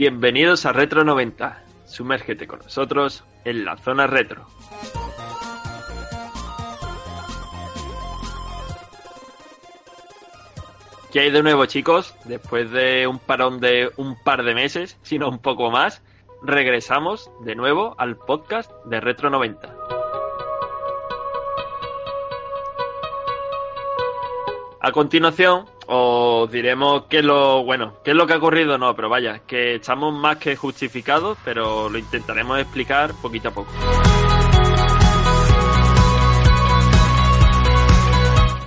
Bienvenidos a Retro 90. Sumérgete con nosotros en la zona retro. ¿Qué hay de nuevo, chicos? Después de un parón de un par de meses, si no un poco más, regresamos de nuevo al podcast de Retro 90. A continuación, os diremos qué es lo bueno, qué es lo que ha ocurrido, no, pero vaya, que estamos más que justificados, pero lo intentaremos explicar poquito a poco.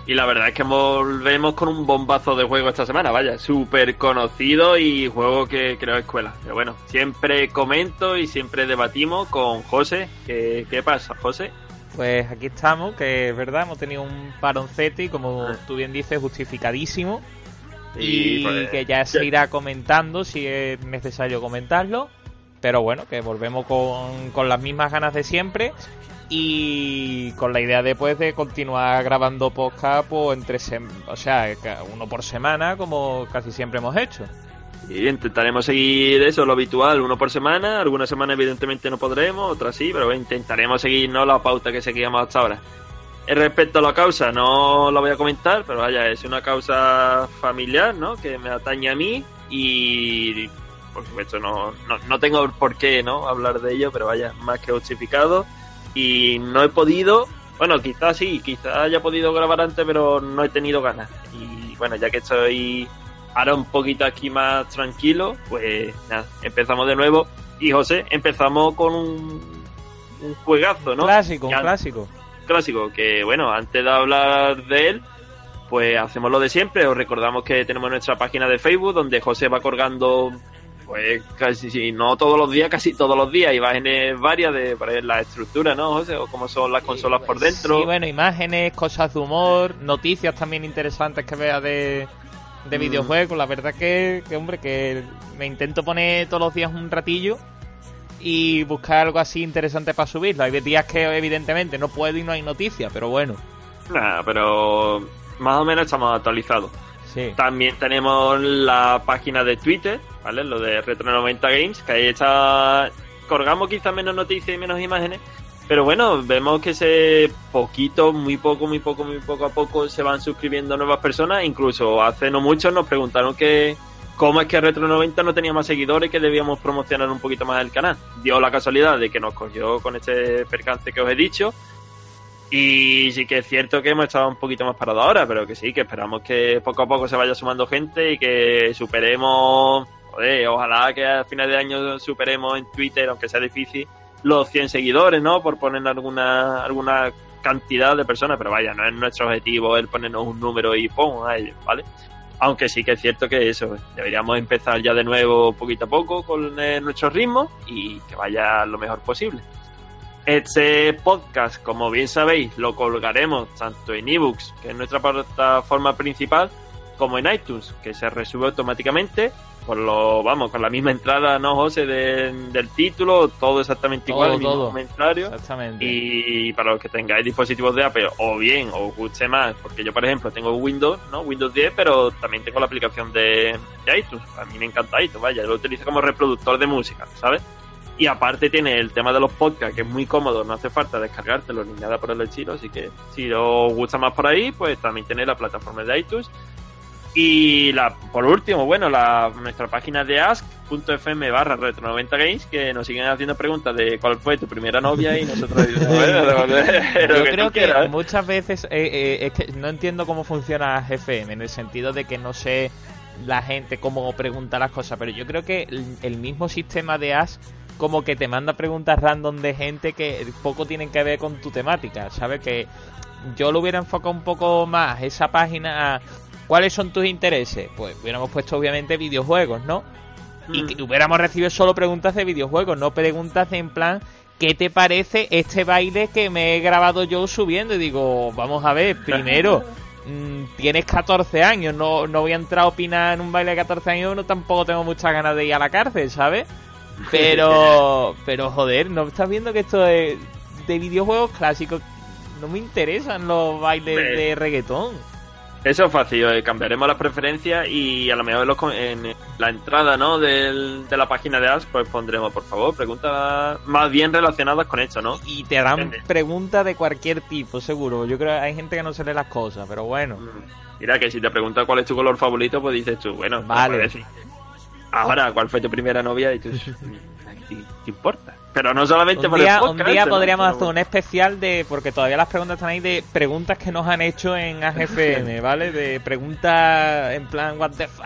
Y la verdad es que volvemos con un bombazo de juego esta semana, vaya, súper conocido y juego que creo escuela. Pero bueno, siempre comento y siempre debatimos con José. ¿Qué, qué pasa, José? Pues aquí estamos, que es verdad, hemos tenido un paroncete y como tú bien dices, justificadísimo. Y, Y, pues, que ya se irá comentando si es necesario comentarlo. Pero bueno, que volvemos con, con las mismas ganas de siempre y con la idea después de continuar grabando podcast pues, entre sem- o sea, uno por semana como casi siempre hemos hecho. Y intentaremos seguir eso, lo habitual, uno por semana. Algunas semanas, evidentemente, no podremos, otras sí, pero intentaremos seguir ¿no? la pauta que seguíamos hasta ahora. Eh, Respecto a la causa, no la voy a comentar, pero vaya, es una causa familiar, ¿no? Que me atañe a mí y, por supuesto, no, no, no tengo por qué, ¿no? Hablar de ello, pero vaya, más que justificado. Y no he podido, bueno, quizás sí, quizás haya podido grabar antes, pero no he tenido ganas. Y bueno, ya que estoy ahora un poquito aquí más tranquilo, pues nada, empezamos de nuevo. Y José, empezamos con un, un juegazo, ¿no? Clásico, un clásico. clásico, que bueno, antes de hablar de él, pues hacemos lo de siempre. Os recordamos que tenemos nuestra página de Facebook donde José va colgando, pues casi, si no todos los días, casi todos los días, imágenes varias de para ver la estructura, ¿no, José? O cómo son las consolas por dentro. Sí, bueno, imágenes, cosas de humor, noticias también interesantes que vea de, de Mm. videojuegos. La verdad que, que, hombre, que me intento poner todos los días un ratillo y buscar algo así interesante para subirlo. Hay días que evidentemente no puedo y no hay noticias, pero bueno, Nada, pero más o menos estamos actualizados. sí. También tenemos la página de Twitter, ¿vale? Lo de Retro90 Games, que ahí está. Colgamos quizás menos noticias y menos imágenes. Pero bueno, vemos que se poquito, muy poco, muy poco, muy poco a poco se van suscribiendo nuevas personas. Incluso hace no mucho nos preguntaron que cómo es que Retro90 no tenía más seguidores y que debíamos promocionar un poquito más el canal. Dio la casualidad de que nos cogió con este percance que os he dicho. Y sí que es cierto que hemos estado un poquito más parados ahora, pero que sí, que esperamos que poco a poco se vaya sumando gente y que superemos, joder, ojalá que a final de año superemos en Twitter, aunque sea difícil, los 100 seguidores, ¿no? Por poner alguna, alguna cantidad de personas, pero vaya, no es nuestro objetivo el ponernos un número y pum, ahí, ¿vale? Aunque sí que es cierto que eso, deberíamos empezar ya de nuevo poquito a poco con eh, nuestro ritmo y que vaya lo mejor posible. Este podcast, como bien sabéis, lo colgaremos tanto en ebooks, que es nuestra plataforma principal, como en iTunes, que se resube automáticamente. Con lo, vamos, con la misma entrada, ¿no, José? de- del título, todo exactamente igual, Todo, el mismo todo. comentario. Exactamente. Y para los que tengáis dispositivos de Apple, o bien os guste más, porque yo, por ejemplo, tengo Windows, ¿no? Windows 10, pero también tengo la aplicación de, de iTunes. A mí me encanta iTunes, vaya, lo utilizo como reproductor de música, ¿sabes? Y aparte tiene el tema de los podcasts, que es muy cómodo, no hace falta descargártelo ni nada por el estilo, así que si os gusta más por ahí, pues también tenéis la plataforma de iTunes. Y la, por último, bueno, la, nuestra página de ask.fm barra retro 90 games, que nos siguen haciendo preguntas de cuál fue tu primera novia y nosotros bueno, Yo que creo que quieras. muchas veces eh, eh, es que no entiendo cómo funciona GFM en el sentido de que no sé la gente cómo pregunta las cosas, pero yo creo que el, el mismo sistema de Ask como que te manda preguntas random de gente que poco tienen que ver con tu temática, ¿sabes? Que yo lo hubiera enfocado un poco más esa página a ¿cuáles son tus intereses? Pues hubiéramos puesto obviamente videojuegos, ¿no? y Mm. que hubiéramos recibido solo preguntas de videojuegos, no preguntas en plan, ¿qué te parece este baile que me he grabado yo subiendo? Y digo, vamos a ver, primero, mm, tienes 14 años, no, no voy a entrar a opinar en un baile de 14 años, no tampoco tengo muchas ganas de ir a la cárcel, ¿sabes? Pero, pero joder, ¿no estás viendo que esto es de videojuegos clásicos? No me interesan los bailes de reggaetón. Eso es fácil, eh, cambiaremos las preferencias y a lo mejor en, los co- en la entrada ¿no? del- de la página de Ask pues pondremos, por favor, preguntas más bien relacionadas con esto, ¿no? Y te dan Entiende. preguntas de cualquier tipo, seguro. Yo creo que hay gente que no se lee las cosas, pero bueno. Mm. Mira que si te pregunta cuál es tu color favorito, pues dices tú, bueno, Vale. puedes decir. Ahora, ¿cuál fue tu primera novia? Y tú, "Mm, ¿qué importa? Pero no solamente Un por día, el un día podríamos hacer un especial de, porque todavía las preguntas están ahí, de preguntas que nos han hecho en AGFM, ¿vale? De preguntas en plan, what the fuck.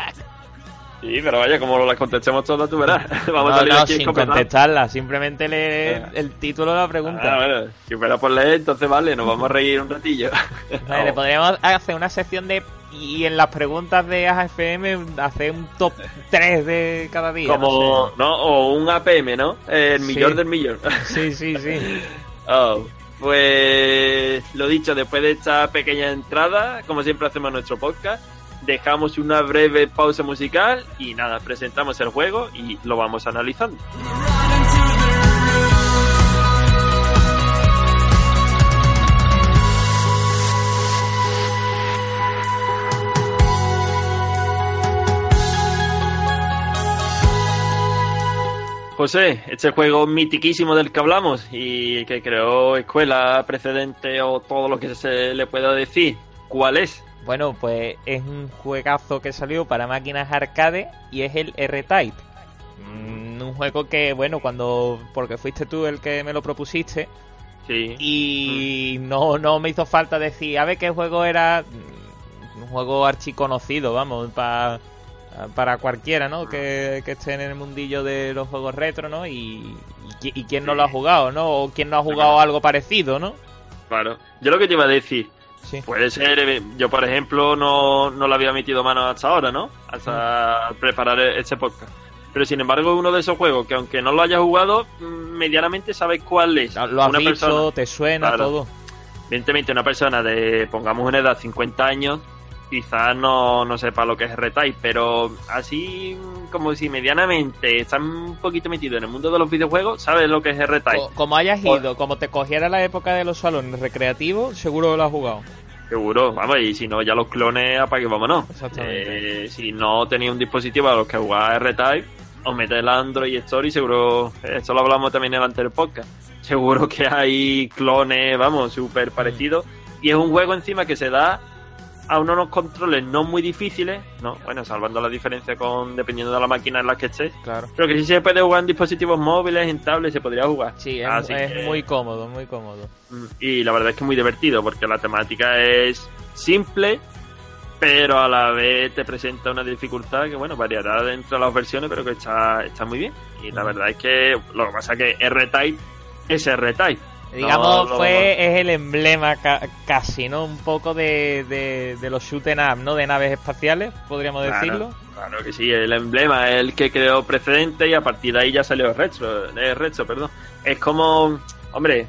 Sí, pero vaya, como las contestemos todas, tú verás. Vamos a salir no, aquí sin escopetados. contestarla, simplemente leer Ah. el título de la pregunta. Ah, bueno, si fuera por leer, entonces vale, nos vamos a reír un ratillo. Vale, podríamos hacer una sección de, y en las preguntas de AGFM hacer un top 3 de cada día. Como, no ¿no? O un APM, ¿no? El Sí. millón del millón. sé. Sí, sí, sí. Oh, pues lo dicho, después de esta pequeña entrada, como siempre hacemos en nuestro podcast, dejamos una breve pausa musical y nada, presentamos el juego y lo vamos analizando. José, este juego mitiquísimo del que hablamos y que creó escuela precedente o todo lo que se le pueda decir, ¿cuál es? Bueno, pues es un juegazo que salió para máquinas arcade y es el R-Type. Mm, un juego que, bueno, cuando. Porque fuiste tú el que me lo propusiste. Sí. Y no, no me hizo falta decir, a ver qué juego era. Mm, Un juego archiconocido, vamos, pa- para cualquiera, ¿no? Que, que esté en el mundillo de los juegos retro, ¿no? Y, y, qui- y quién no lo ha jugado, ¿no? O quién no ha jugado algo parecido, ¿no? Claro. Yo lo que te iba a decir, Sí. puede ser, eh, yo por ejemplo no, no le había metido mano hasta ahora, ¿no? Hasta preparar este podcast. Pero sin embargo uno de esos juegos que aunque no lo hayas jugado, mm, medianamente sabes cuál es. Lo has Una visto, persona- te suena Claro. todo. Evidentemente una persona de, pongamos una edad, 50 años, quizás no, no sepa lo que es R-Type, pero así mm, como si medianamente está un poquito metido en el mundo de los videojuegos, sabes lo que es R-Type. Co- como hayas Por- ido, como te cogiera la época de los salones recreativos, seguro que lo has jugado. Seguro, vamos, y si no, ya los clones apague, vámonos. Exactamente. Eh, si no tenéis un dispositivo a los que jugar R-Type, os metéis la Android Store y seguro, eh, esto lo hablamos también en el anterior podcast, seguro que hay clones, vamos, súper parecidos. Y es un juego encima que se da a unos controles no muy difíciles, no, bueno, salvando la diferencia con dependiendo de la máquina en la que estés, Claro. pero que sí se puede jugar en dispositivos móviles, en tablets, se podría jugar. Sí, es, Así es que- muy cómodo, muy cómodo. Mm, Y la verdad es que es muy divertido porque la temática es simple, pero a la vez te presenta una dificultad que, bueno, variará dentro de las versiones, pero que está, está muy bien. Y la verdad es que lo que pasa es que R-Type es R-Type. Digamos, No, no, fue es el emblema ca- casi, ¿no? Un poco de, de, de los shoot 'em up, ¿no? De naves espaciales, podríamos Claro, decirlo. Claro que sí, el emblema es el que creó precedente y a partir de ahí ya salió el retro, el retro, perdón. Es como, hombre,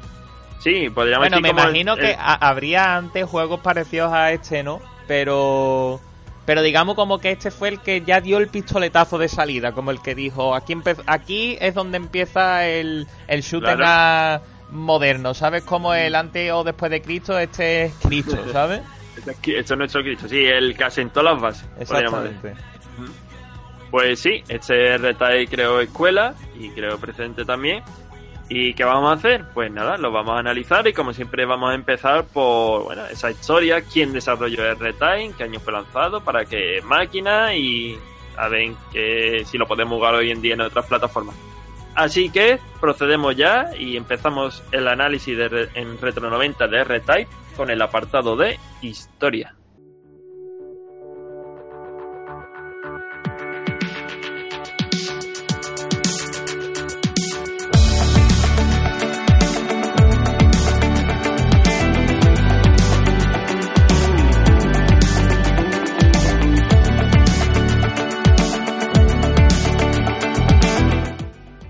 sí, podríamos Bueno, decir me como imagino que el- habría antes juegos parecidos a este, ¿no? Pero Pero digamos como que este fue el que ya dio el pistoletazo de salida, como el que dijo, aquí aquí es donde empieza el, el shooter moderno, ¿sabes? Como el antes o después de Cristo, este es Cristo, ¿sabes? Este es nuestro Cristo, sí, el que asentó las bases. Exactamente. Pues sí, este retail creo escuela y creo presente también. ¿Y qué vamos a hacer? Pues nada, lo vamos a analizar y como siempre vamos a empezar por bueno, esa historia, quién desarrolló el Retime, qué año fue lanzado, para qué máquina y a ver que, si lo podemos jugar hoy en día en otras plataformas. Así que procedemos ya y empezamos el análisis de, en Retro 90 de R-Type con el apartado de historia.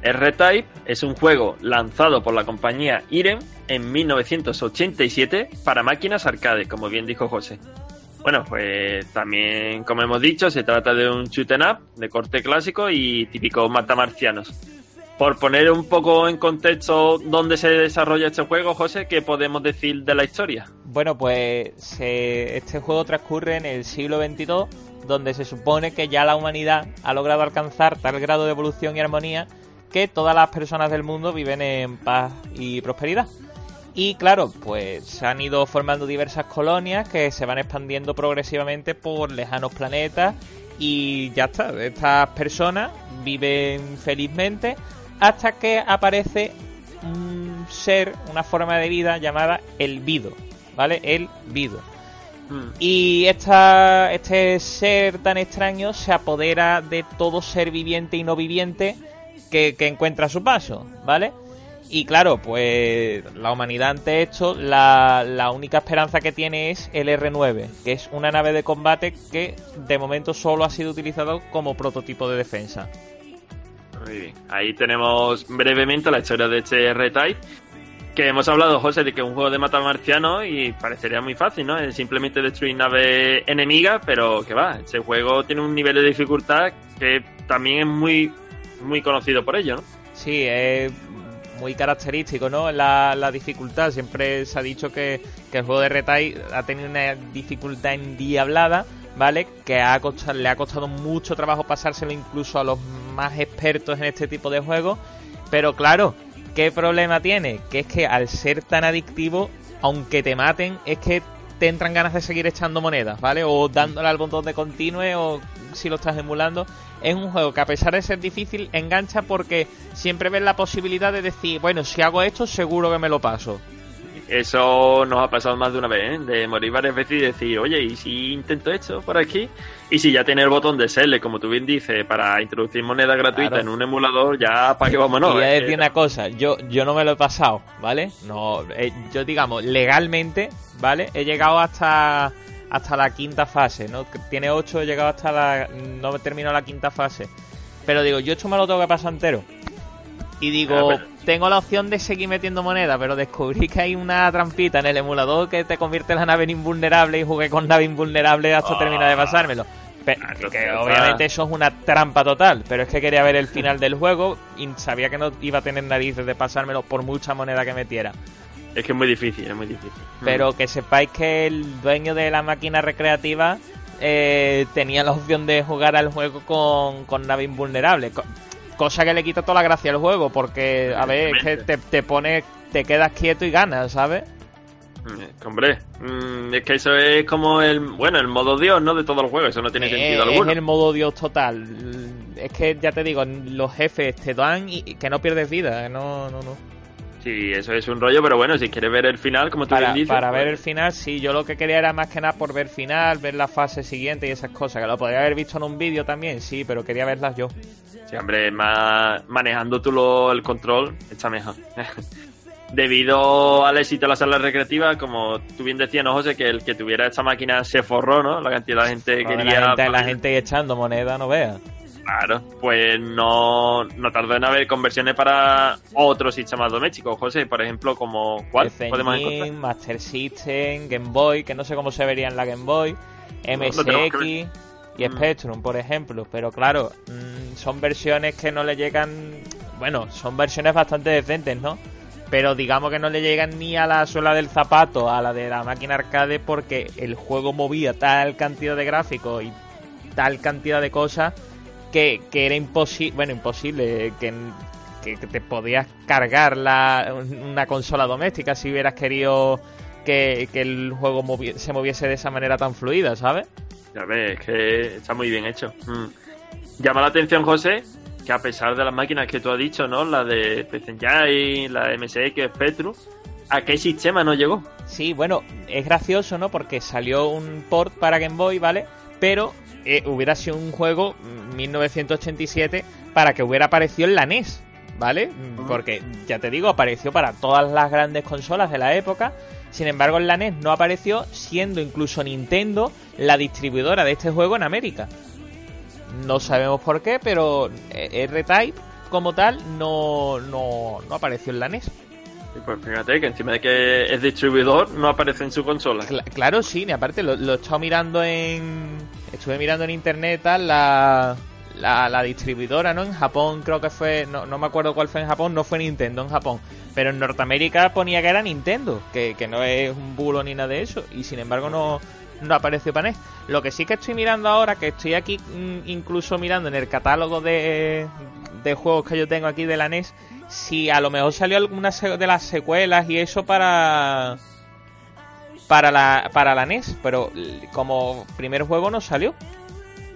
R-Type es un juego lanzado por la compañía Irem en 1987 para máquinas arcade, como bien dijo José. Bueno, pues también, como hemos dicho, se trata de un shoot up de corte clásico y típico matamarcianos. Por poner un poco en contexto dónde se desarrolla este juego, José, ¿qué podemos decir de la historia? Bueno, pues este juego transcurre en el siglo XXII, donde se supone que ya la humanidad ha logrado alcanzar tal grado de evolución y armonía que todas las personas del mundo viven en paz y prosperidad. Y claro, pues se han ido formando diversas colonias que se van expandiendo progresivamente por lejanos planetas y ya está, estas personas viven felizmente hasta que aparece un ser, una forma de vida llamada el Vido, ¿vale? El Vido. Mm. Y esta, este ser tan extraño se apodera de todo ser viviente y no viviente que, encuentra a su paso, ¿vale? Y claro, pues la humanidad ante esto, la, la, única esperanza que tiene es el R9, que es una nave de combate que de momento solo ha sido utilizado como prototipo de defensa. Muy bien. Ahí tenemos brevemente la historia de este R-Type. Que hemos hablado, José, de que es un juego de mata marciano y parecería muy fácil, ¿no? Es simplemente destruir nave enemiga, pero que va, este juego tiene un nivel de dificultad que también es muy muy conocido por ello, ¿no? Sí, es muy característico, ¿no? La, la dificultad. Siempre se ha dicho que, el juego de Retail ha tenido una dificultad endiablada, ¿vale? Que ha le ha costado mucho trabajo pasárselo incluso a los más expertos en este tipo de juegos. Pero claro, ¿qué problema tiene? Que es que al ser tan adictivo, aunque te maten, es que te entran ganas de seguir echando monedas, ¿vale? O dándole al botón de continue o si lo estás emulando. Es un juego que a pesar de ser difícil, engancha porque siempre ves la posibilidad de decir, bueno, si hago esto seguro que me lo paso. Eso nos ha pasado más de una vez, ¿eh? de morir varias veces y decir, oye, ¿y si intento esto por aquí? Y si ya tiene el botón de Sele, como tú bien dices, para introducir moneda gratuita en un emulador, ya para que vámonos. Y voy a decir una cosa, yo, yo no me lo he pasado, ¿vale? No, eh, yo digamos, legalmente, ¿vale? He llegado hasta hasta la quinta fase, ¿no? Tiene ocho, he llegado hasta la... no he terminado la quinta fase. Pero digo, yo esto me lo tengo que pasar entero. Y digo, ah, tengo la opción de seguir metiendo moneda, pero descubrí que hay una trampita en el emulador que te convierte la nave en invulnerable y jugué con nave invulnerable hasta terminar de ah. pasármelo. Ah, que obviamente eso es una trampa total, pero es que quería ver el final del juego y sabía que no iba a tener narices de pasármelo por mucha moneda que metiera. Es que es muy difícil, es muy difícil. Pero que sepáis que el dueño de la máquina recreativa eh, tenía la opción de jugar al juego con, con nave invulnerable cosa que le quita toda la gracia al juego, porque, a ver, es que te, te pones, te quedas quieto y ganas, ¿sabes? Mm, hombre, mm, es que eso es como el, bueno, el modo Dios, ¿no? De todo el juego, eso no tiene sentido alguno. Es el modo Dios total. Es que ya te digo, los jefes te dan y, que no pierdes vida, ¿eh? no, no, no. Sí, eso es un rollo, pero bueno, si quieres ver el final, como tú para, bien dices. Para ver pues el final, sí, yo lo que quería era más que nada por ver final, ver la fase siguiente y esas cosas, que lo podría haber visto en un vídeo también, sí, pero quería verlas yo. Sí, hombre, más manejando tú lo, el control, está mejor. Debido al éxito de la sala recreativa, como tú bien decías, ¿no, José? Que el que tuviera esta máquina se forró, ¿no? La cantidad de gente que quería. La gente, la gente echando moneda, no veas. Claro, pues no, no tardó en haber conversiones para otros sistemas domésticos, José, por ejemplo, como ¿cuál podemos encontrar? Master System, Game Boy, que no sé cómo se vería en la Game Boy, MSX. y Spectrum, por ejemplo. Pero claro, mm, son versiones que no le llegan. Bueno, son versiones bastante decentes, ¿no? Pero digamos que no le llegan ni a la suela del zapato, a la de la máquina arcade, porque el juego movía tal cantidad de gráficos y tal cantidad de cosas que, que era imposible, bueno, imposible, que, que, te podías cargar la, una consola doméstica si hubieras querido que, que el juego se moviese de esa manera tan fluida, ¿sabes? Ya ves, que está muy bien hecho. Mm. Llama la atención, José, que a pesar de las máquinas que tú has dicho, ¿no? La de PC Engine, la de MSX, Spectrum, ¿a qué sistema no llegó? Sí, bueno, es gracioso, ¿no? Porque salió un port para Game Boy, ¿vale? Pero eh, hubiera sido un juego 1987 mm, para que hubiera aparecido en la NES, ¿vale? Porque, ya te digo, apareció para todas las grandes consolas de la época. Sin embargo, en la NES no apareció, siendo incluso Nintendo la distribuidora de este juego en América. No sabemos por qué, pero eh, R-Type como tal no, no, no apareció en la NES. Pues fíjate que encima de que es distribuidor, no aparece en su consola. claro, sí, y aparte lo, lo he estado mirando en. Estuve mirando en internet la, la, distribuidora, ¿no? En Japón creo que fue. No, no, me acuerdo cuál fue en Japón, no fue Nintendo en Japón. Pero en Norteamérica ponía que era Nintendo, que, que no es un bulo ni nada de eso. Y sin embargo no, no apareció para NES. Lo que sí que estoy mirando ahora, que estoy aquí mm, incluso mirando en el catálogo de, de juegos que yo tengo aquí de la NES, si a lo mejor salió alguna de las secuelas y eso para para la para la NES, pero como primer juego no salió.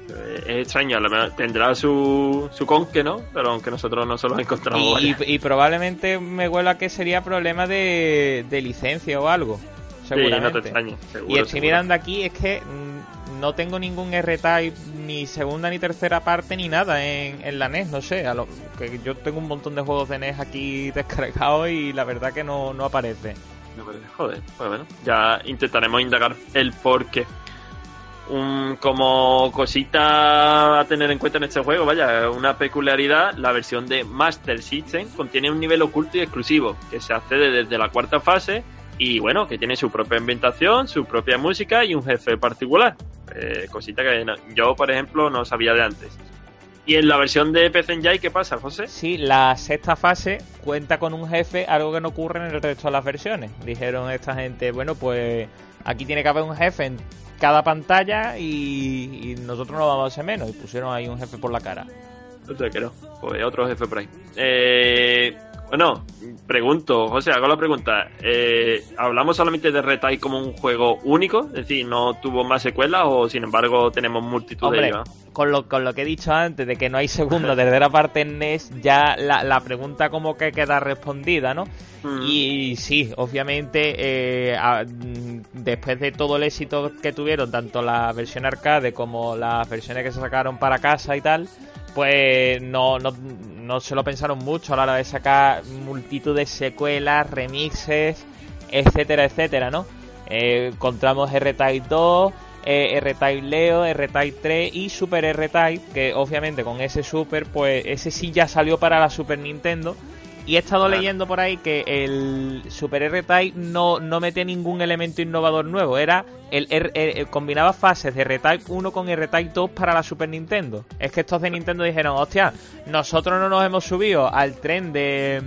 Eh, es extraño, tendrá su, su conque, ¿no? Pero aunque nosotros no se los encontramos. Y, y, probablemente me huela que sería problema de, de licencia o algo. Seguramente. y estoy mirando aquí, es que mm, no tengo ningún R-Type, ni segunda ni tercera parte, ni nada en, en la NES, no sé. A lo, que yo tengo un montón de juegos de NES aquí descargados y la verdad que no, no aparece. Joder, pues bueno, ya intentaremos indagar el porqué. Un, como cosita a tener en cuenta en este juego, vaya, una peculiaridad, la versión de Master System contiene un nivel oculto y exclusivo que se accede desde la cuarta fase y bueno, que tiene su propia ambientación, su propia música y un jefe particular. Eh, cosita que yo, por ejemplo, no sabía de antes. ¿Y en la versión de PC Engine qué pasa, José? Sí, la sexta fase cuenta con un jefe, algo que no ocurre en el resto de las versiones. Dijeron esta gente, bueno, pues aquí tiene que haber un jefe en cada pantalla y, nosotros no vamos a hacer menos. Y pusieron ahí un jefe por la cara. No sé qué no. Pues otro jefe por ahí. Eh, bueno, pregunto, José, hago la pregunta. Eh, ¿Hablamos solamente de Retai como un juego único? Es decir, ¿no tuvo más secuelas o sin embargo tenemos multitud de? Con lo, con lo que he dicho antes, de que no hay segunda, tercera parte en NES, ya la, la pregunta como que queda respondida, ¿no? Mm. Y, sí, obviamente, eh, después de todo el éxito que tuvieron, tanto la versión arcade como las versiones que se sacaron para casa y tal, pues no, no, no se lo pensaron mucho a la hora de sacar multitud de secuelas, remixes, etcétera, etcétera, ¿no? Eh, encontramos R-Type 2, eh, R-Type Leo, R-Type 3 y Super R-Type, que obviamente con ese Super, pues ese sí ya salió para la Super Nintendo y he estado leyendo por ahí que el Super R-Type no, no mete ningún elemento innovador nuevo. Era el, R, combinaba fases de R-Type 1 con R-Type 2 para la Super Nintendo. Es que estos de Nintendo dijeron, hostia, nosotros no nos hemos subido al tren de,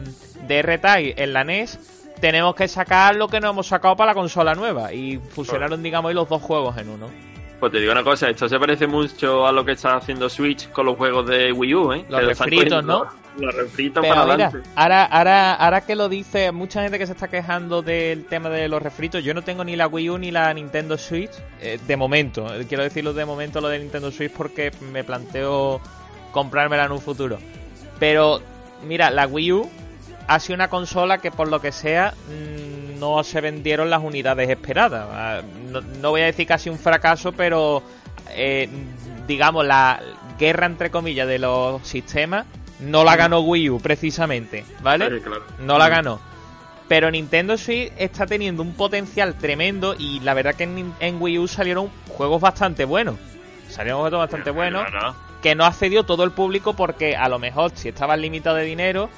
de R-Type en la NES, tenemos que sacar lo que no hemos sacado para la consola nueva. Y fusionaron, digamos, los dos juegos en uno. Pues te digo una cosa, esto se parece mucho a lo que está haciendo Switch con los juegos de Wii U, ¿eh? Los refritos, ¿no? Los refritos para adelante. Ahora, ahora, ahora que lo dice, mucha gente que se está quejando del tema de los refritos, yo no tengo ni la Wii U ni la Nintendo Switch, eh, de momento. Quiero decirlo de momento lo de Nintendo Switch porque me planteo comprármela en un futuro. Pero, mira, la Wii U ha sido una consola que por lo que sea... Mm, no se vendieron las unidades esperadas. Ah, no, voy a decir casi un fracaso, pero eh, digamos la guerra entre comillas de los sistemas no la ganó Wii U precisamente, ¿vale? No la ganó. Pero Nintendo Switch está teniendo un potencial tremendo y la verdad que en, Wii U salieron juegos bastante buenos. Salieron juegos bastante buenos que no accedió todo el público porque a lo mejor si estabas limitado de dinero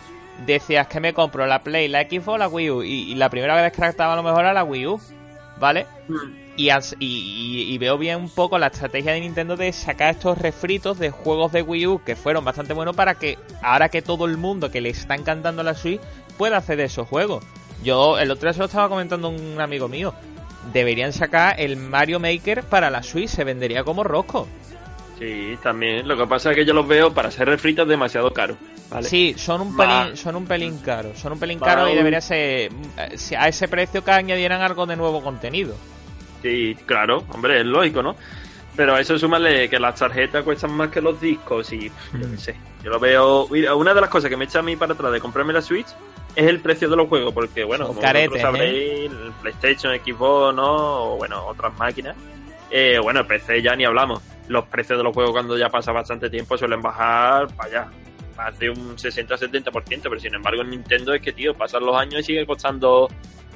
decías que me compro la Play, la Xbox o la Wii U. Y, la primera vez que estaba a lo mejor era la Wii U, ¿vale? Hmm. Y, as- y- y- y veo bien un poco la estrategia de Nintendo de sacar estos refritos de juegos de Wii U que fueron bastante buenos para que ahora que todo el mundo que le está encantando la Switch pueda hacer esos juegos. Yo el otro día se lo estaba comentando un amigo mío. Deberían sacar el Mario Maker para la Switch, se vendería como rosco. Sí, también. Lo que pasa es que yo los veo para ser refritos demasiado caros. ¿vale? Sí, son un pelín, son un pelín caros, son un pelín caros y debería ser eh, a ese precio que añadieran algo de nuevo contenido. Sí, claro, hombre, es lógico, ¿no? Pero a eso súmale que las tarjetas cuestan más que los discos y yo qué sé. Yo lo veo. Mira, una de las cosas que me echa a mí para atrás de comprarme la Switch es el precio de los juegos, porque bueno, Son como caretes, vosotros sabréis, el PlayStation, Xbox, ¿no? O bueno, otras máquinas. Eh, bueno, el PC ya ni hablamos. Los precios de los juegos cuando ya pasa bastante tiempo suelen bajar para allá. Más de un 60-70%, pero sin embargo en Nintendo es que, tío, pasan los años y sigue costando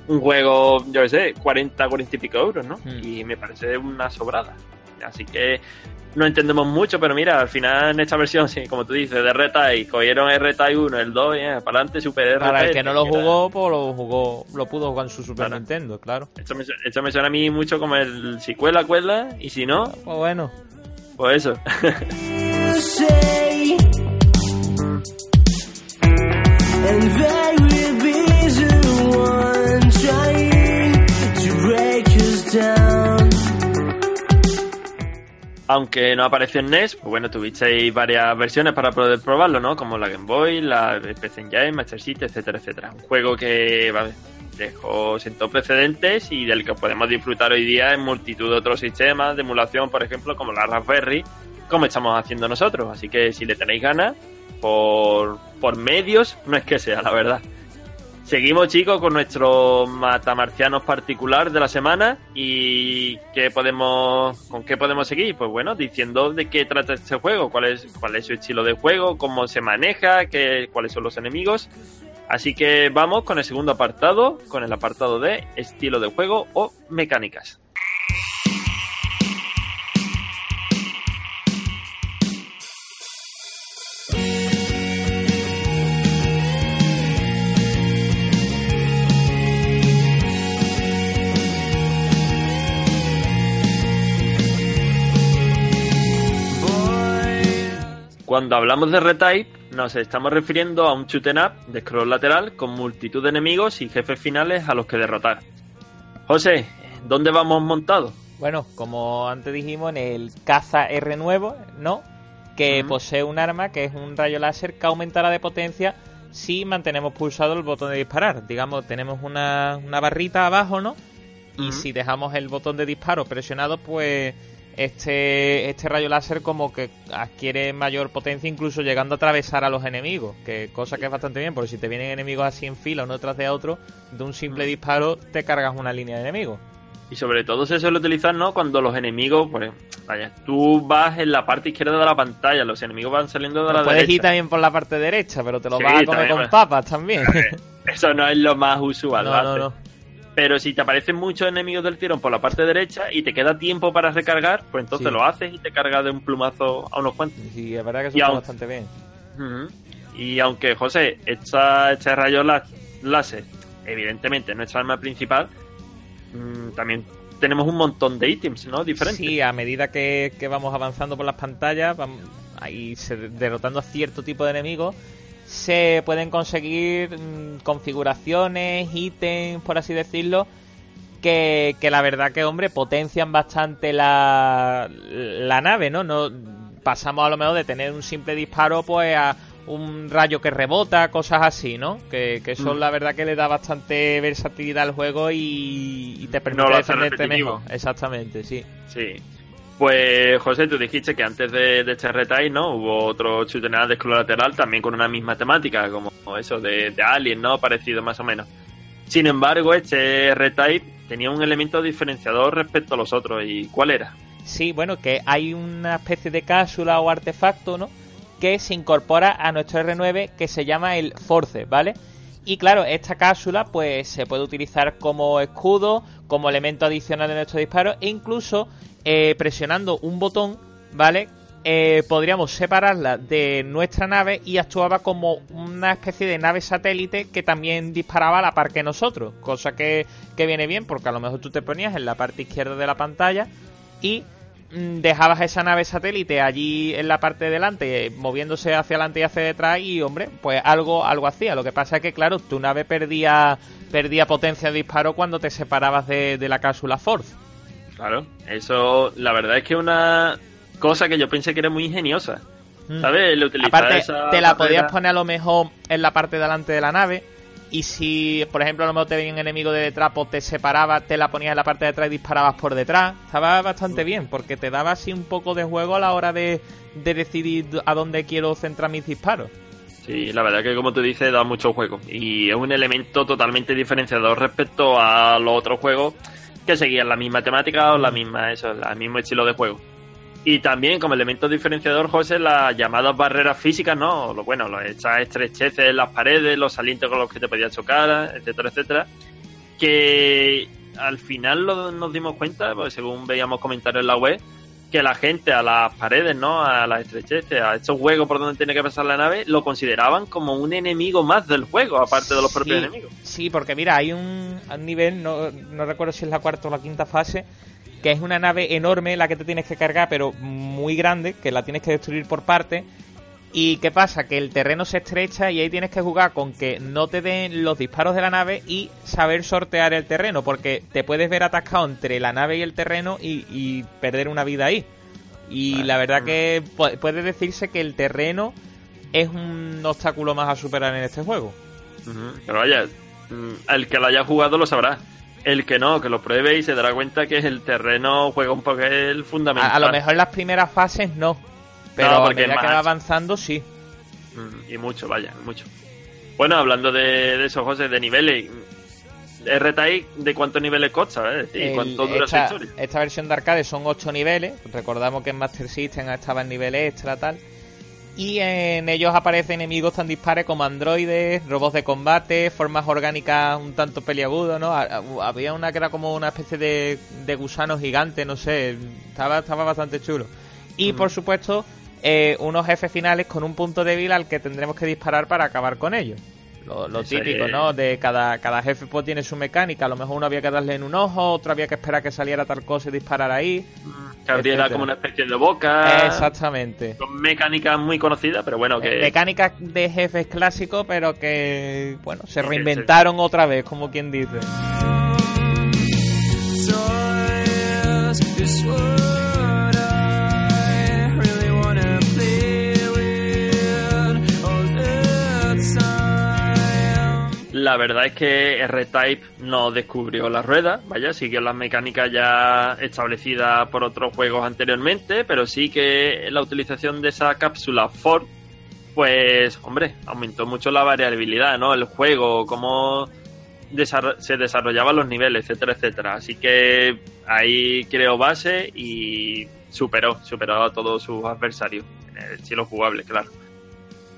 un juego, yo qué sé, 40, 40 y pico euros, ¿no? Mm. Y me parece una sobrada. Así que no entendemos mucho, pero mira, al final en esta versión, sí, como tú dices, de R-Type, cogieron R-Type 1, el 2, y, eh, para adelante, Super R-Type. Para el que no lo jugó, pues lo jugó, lo pudo jugar en su Super Claro. Nintendo, claro. Esto me, esto me suena a mí mucho como el si cuela, cuela, y si no, Pues bueno. pues eso. Aunque no apareció en NES, pues bueno, tuvisteis varias versiones para poder probarlo, ¿no? Como la Game Boy, la PC Engine, Master System, etcétera, etcétera. Un juego que vale, dejó, sentó precedentes y del que podemos disfrutar hoy día en multitud de otros sistemas de emulación, por ejemplo, como la Raspberry, como estamos haciendo nosotros. Así que si le tenéis ganas, por, por medios, no es que sea, la verdad. Seguimos, chicos, con nuestro matamarcianos particular de la semana. ¿Y qué podemos, con qué podemos seguir? Pues bueno, diciendo de qué trata este juego, cuál es, cuál es su estilo de juego, cómo se maneja, qué, cuáles son los enemigos. Así que vamos con el segundo apartado, con el apartado de estilo de juego o mecánicas. Cuando hablamos de retype, nos estamos refiriendo a un shoot 'em up de scroll lateral con multitud de enemigos y jefes finales a los que derrotar. José, ¿dónde vamos montados? Bueno, como antes dijimos, en el caza R nuevo, ¿no? Que posee un arma que es un rayo láser que aumentará de potencia si mantenemos pulsado el botón de disparar. Digamos, tenemos una, una barrita abajo, ¿no? Y si dejamos el botón de disparo presionado, pues este, este rayo láser como que adquiere mayor potencia, incluso llegando a atravesar a los enemigos. Que cosa que es bastante bien, porque si te vienen enemigos así en fila, uno tras de otro, de un simple disparo te cargas una línea de enemigos. Y sobre todo se suele utilizar, ¿no? Cuando los enemigos, pues, vaya, tú vas en la parte izquierda de la pantalla, los enemigos van saliendo de la puedes ir derecha. también por la parte derecha, pero te lo Sí, vas a comer con bueno. papas también. Eso no es lo más usual, no, ¿vale? no, no. Pero si te aparecen muchos enemigos del tirón por la parte derecha y te queda tiempo para recargar, pues entonces Sí. lo haces y te cargas de un plumazo a unos cuantos. Sí, es verdad que eso Y bastante bien. Y aunque, José, esta, este rayo lá- láser, evidentemente, es nuestra arma principal, mm, también tenemos un montón de ítems, ¿no? Diferentes. Sí, a medida que, que vamos avanzando por las pantallas, vamos se- derrotando a cierto tipo de enemigos, se pueden conseguir mm, configuraciones, ítems, por así decirlo, que, que la verdad que, hombre, potencian bastante la, la nave, ¿no? no Pasamos a lo mejor de tener un simple disparo, pues a un rayo que rebota, cosas así, ¿no? Que, que eso Mm. la verdad que le da bastante versatilidad al juego y, y te permite hace defenderte mejor. Exactamente, sí. Sí. Pues, José, tú dijiste que antes de, este retail, ¿no? Hubo otro shooter de scroll lateral también con una misma temática, como eso de, de Alien, ¿no? Parecido más o menos. Sin embargo, este retail tenía un elemento diferenciador respecto a los otros. ¿Y cuál era? Sí, bueno, que hay una especie de cápsula o artefacto, ¿no? Que se incorpora a nuestro R9 que se llama el Force, ¿vale? Y claro, esta cápsula pues se puede utilizar como escudo, como elemento adicional de nuestro disparo e incluso eh, presionando un botón, ¿vale? eh, podríamos separarla de nuestra nave y actuaba como una especie de nave satélite que también disparaba a la par que nosotros, cosa que, que viene bien porque a lo mejor tú te ponías en la parte izquierda de la pantalla y mm, dejabas esa nave satélite allí en la parte de delante, moviéndose hacia adelante y hacia detrás y, hombre, pues algo, algo hacía. Lo que pasa es que, claro, tu nave perdía, perdía potencia de disparo cuando te separabas de, de la cápsula Force. Claro, eso la verdad es que una cosa que yo pensé que era muy ingeniosa. Mm. ¿Sabes? El utilizar Aparte, esa te la barrera- podías poner a lo mejor en la parte de delante de la nave. Y si, por ejemplo, a lo mejor te venía un enemigo de detrás, pues te separaba, te la ponías en la parte de atrás y disparabas por detrás. Estaba bastante bien, porque te daba así un poco de juego a la hora de, de decidir a dónde quiero centrar mis disparos. Sí, la verdad que como tú dices, da mucho juego. Y es un elemento totalmente diferenciador respecto a los otros juegos que seguían la misma temática o la misma, eso, el mismo estilo de juego. Y también como elemento diferenciador, José, las llamadas barreras físicas, ¿no? Lo, bueno, los- esas estrecheces en las paredes, los salientes con los que te podías chocar, etcétera, etcétera. Que al final lo- nos dimos cuenta, pues según veíamos comentarios en la web, que la gente a las paredes, ¿no? A las estrecheces, a estos huecos por donde tiene que pasar la nave, lo consideraban como un enemigo más del juego, aparte de los propios enemigos. Sí, porque mira, hay un, nivel, no, no recuerdo si es la cuarta o la quinta fase, que es una nave enorme la que te tienes que cargar, pero muy grande, que la tienes que destruir por partes. ¿Y qué pasa? Que el terreno se estrecha y ahí tienes que jugar con que no te den los disparos de la nave y saber sortear el terreno, porque te puedes ver atascado entre la nave y el terreno y, y perder una vida ahí. Y Vale. la verdad que pu- puede decirse que el terreno es un obstáculo más a superar en este juego. Pero vaya, mm, el que lo haya jugado lo sabrá. El que no, que lo pruebe y se dará cuenta que el terreno juega un papel fundamental. A, a lo mejor en las primeras fases no. Pero No, a porque medida es que va avanzando, sí. Mm, Y mucho, vaya, mucho. Bueno, hablando de, de eso, José, de niveles. R-Type, ¿de cuántos niveles consta? Decir, El- ¿cuánto dura esta, historia? esta versión de arcade son 8 niveles. Recordamos que en Master System estaba en niveles extra tal. Y en ellos aparecen enemigos tan dispares como androides, robots de combate, formas orgánicas un tanto peliagudo, ¿no? Ha- ha- Había una que era como una especie de, de gusano gigante, no sé. Estaba, estaba bastante chulo. Y Mm. por supuesto, eh, unos jefes finales con un punto débil al que tendremos que disparar para acabar con ellos. Lo, típico. ¿no? De cada, cada jefe pues tiene su mecánica. A lo mejor uno había que darle en un ojo, otro había que esperar que saliera tal cosa y disparar ahí. Que abriera como una especie de boca. Exactamente. Son mecánicas muy conocidas, pero bueno, que. Eh, Mecánicas de jefes clásicos, pero que, bueno, se reinventaron otra vez, como quien dice. La verdad es que R-Type no descubrió la rueda, vaya, siguió las mecánicas ya establecidas por otros juegos anteriormente, pero sí que la utilización de esa cápsula Ford, pues, hombre, aumentó mucho la variabilidad, ¿no? El juego, cómo se desarrollaban los niveles, etcétera, etcétera. Así que ahí creó base y superó, superó a todos sus adversarios, en el estilo jugable, claro.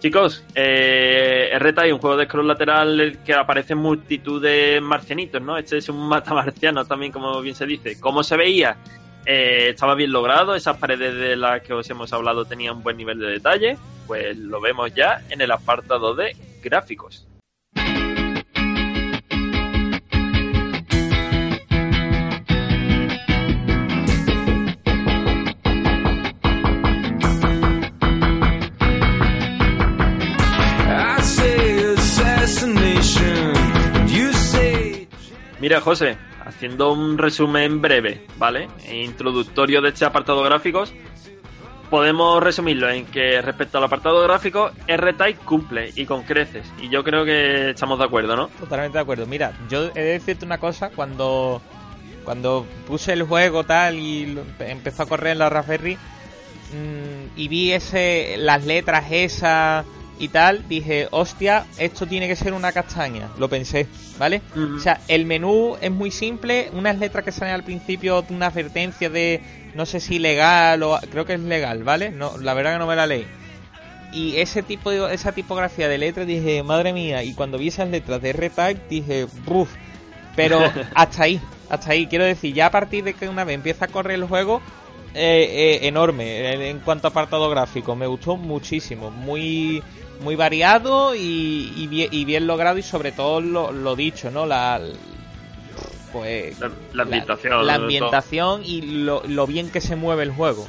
Chicos, eh, R-Type, un juego de scroll lateral que aparece en multitud de marcianitos, ¿no? Este es un matamarciano también, como bien se dice. ¿Cómo se veía? Eh, estaba bien logrado, esas paredes de las que os hemos hablado tenían un buen nivel de detalle. Pues lo vemos ya en el apartado de gráficos. Mira, José, haciendo un resumen breve, ¿vale? E introductorio de este apartado gráficos, podemos resumirlo en que respecto al apartado gráfico, R-Type cumple y con creces. Y yo creo que estamos de acuerdo, ¿no? Totalmente de acuerdo. Mira, yo he de decirte una cosa, cuando, cuando puse el juego tal y empezó a correr en la Raspberry mm, y vi ese, las letras esas y tal, dije, hostia, esto tiene que ser una castaña. Lo pensé, ¿vale? O sea, el menú es muy simple, unas letras que salen al principio, una advertencia de no sé si legal o creo que es legal, ¿vale? No, la verdad que no me la leí. Y ese tipo de, esa tipografía de letras dije, madre mía, y cuando vi esas letras de R-Type dije, buf. Pero hasta ahí, hasta ahí. Quiero decir, ya a partir de que una vez empieza a correr el juego, eh, eh, enorme en, en cuanto a apartado gráfico. Me gustó muchísimo. Muy muy variado y, y bien, y bien logrado y sobre todo lo, lo dicho, ¿no? La, pues, La, la ambientación. la ambientación y lo, lo bien que se mueve el juego.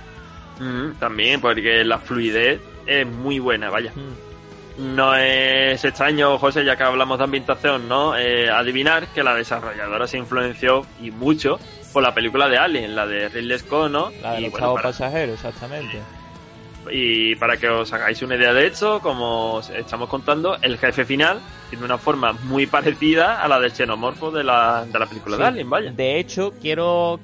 Mm, también, porque la fluidez es muy buena, vaya. Mm. No es extraño, José, ya que hablamos de ambientación, ¿no? Eh, adivinar que la desarrolladora se influenció y mucho por la película de Alien, la de Ridley Scott, ¿no? La del para, pasajero, exactamente. Y para que os hagáis una idea de esto, como os estamos contando, el jefe final tiene una forma muy parecida a la del xenomorfo de la, de la película de. Alien, vaya. De hecho, quiero,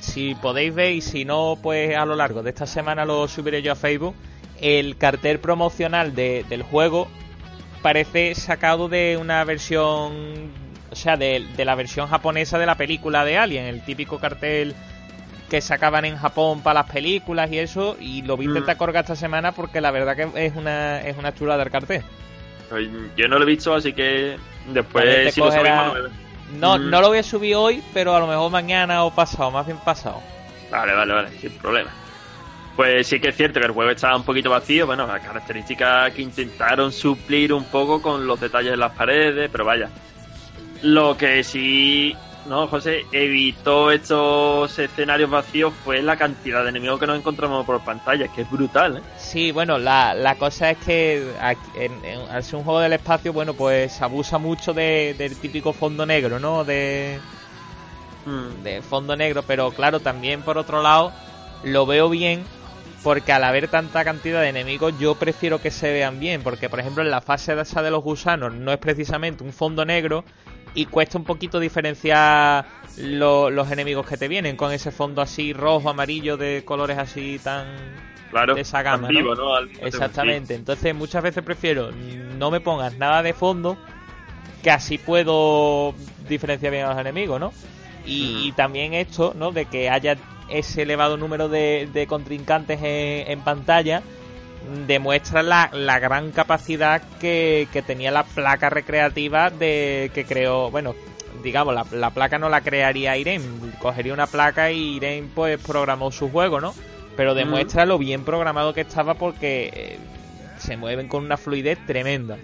si podéis ver y si no, pues a lo largo de esta semana lo subiré yo a Facebook, el cartel promocional de- del juego parece sacado de una versión, o sea, de, de la versión japonesa de la película de Alien, el típico cartel que sacaban en Japón para las películas y eso, y lo vi Mm. intentar colgar esta semana porque la verdad que es una, es una chulada el cartel. Yo no lo he visto, así que después, si lo cogerá- sabemos, lo. No, Mm. no lo voy a subir hoy, pero a lo mejor mañana o pasado, más bien pasado. Vale, vale, vale, sin problema. Pues sí que es cierto que el juego estaba un poquito vacío, bueno, las características que intentaron suplir un poco con los detalles de las paredes, pero vaya. Lo que sí, no, José, evitó estos escenarios vacíos fue la cantidad de enemigos que nos encontramos por pantalla, que es brutal, ¿eh? Sí, bueno, la, la cosa es que aquí- en- en- al ser un juego del espacio, bueno, pues se abusa mucho de- del típico fondo negro, ¿no? De, Mm, de fondo negro, pero claro, también por otro lado, lo veo bien porque al haber tanta cantidad de enemigos yo prefiero que se vean bien, porque por ejemplo en la fase de esa de los gusanos no es precisamente un fondo negro y cuesta un poquito diferenciar lo- los enemigos que te vienen con ese fondo así rojo, amarillo, de colores así tan... claro, de esa gama, vivo, ¿no? Exactamente, entonces muchas veces prefiero no me pongas nada de fondo, que así puedo diferenciar bien a los enemigos, ¿no? Y, Mm. y también esto, ¿no? De que haya ese elevado número de, de contrincantes en, en pantalla, demuestra la, la gran capacidad que, que tenía la placa recreativa de que creó, bueno, digamos, la, la placa no la crearía Irene, cogería una placa y Irene pues programó su juego, ¿no? Pero demuestra lo bien programado que estaba porque eh, se mueven con una fluidez tremenda.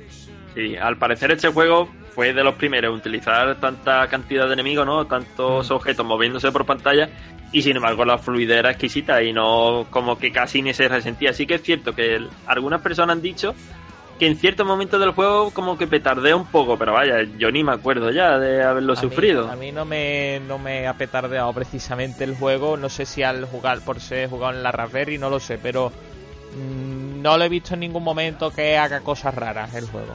Sí, al parecer este juego fue de los primeros en utilizar tanta cantidad de enemigos, ¿no? Tantos Mm. objetos moviéndose por pantalla y sin embargo la fluidez era exquisita y no como que casi ni se resentía. Así que es cierto que el- algunas personas han dicho que en ciertos momentos del juego como que petardea un poco, pero vaya, yo ni me acuerdo ya de haberlo A mí- sufrido. a mí no me, no me ha petardeado precisamente el juego. No sé si al jugar por ser jugado en la Raspberry, no lo sé, pero mm, no lo he visto en ningún momento que haga cosas raras el juego.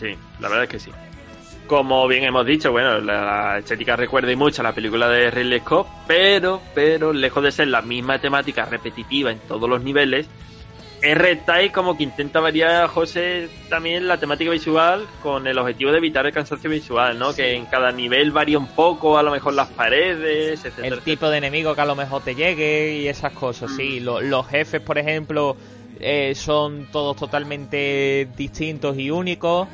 Sí, la verdad es que sí. Como bien hemos dicho, bueno, la, estética recuerda y mucho a la película de Ridley Scott, pero, pero lejos de ser la misma temática repetitiva en todos los niveles, R-Type como que intenta variar, José, también la temática visual con el objetivo de evitar el cansancio visual, ¿no? Sí. Que en cada nivel varía un poco, a lo mejor las paredes, etcétera. el tipo de enemigo que a lo mejor te llegue y esas cosas, sí. Lo- los jefes, por ejemplo, eh, son todos totalmente distintos y únicos.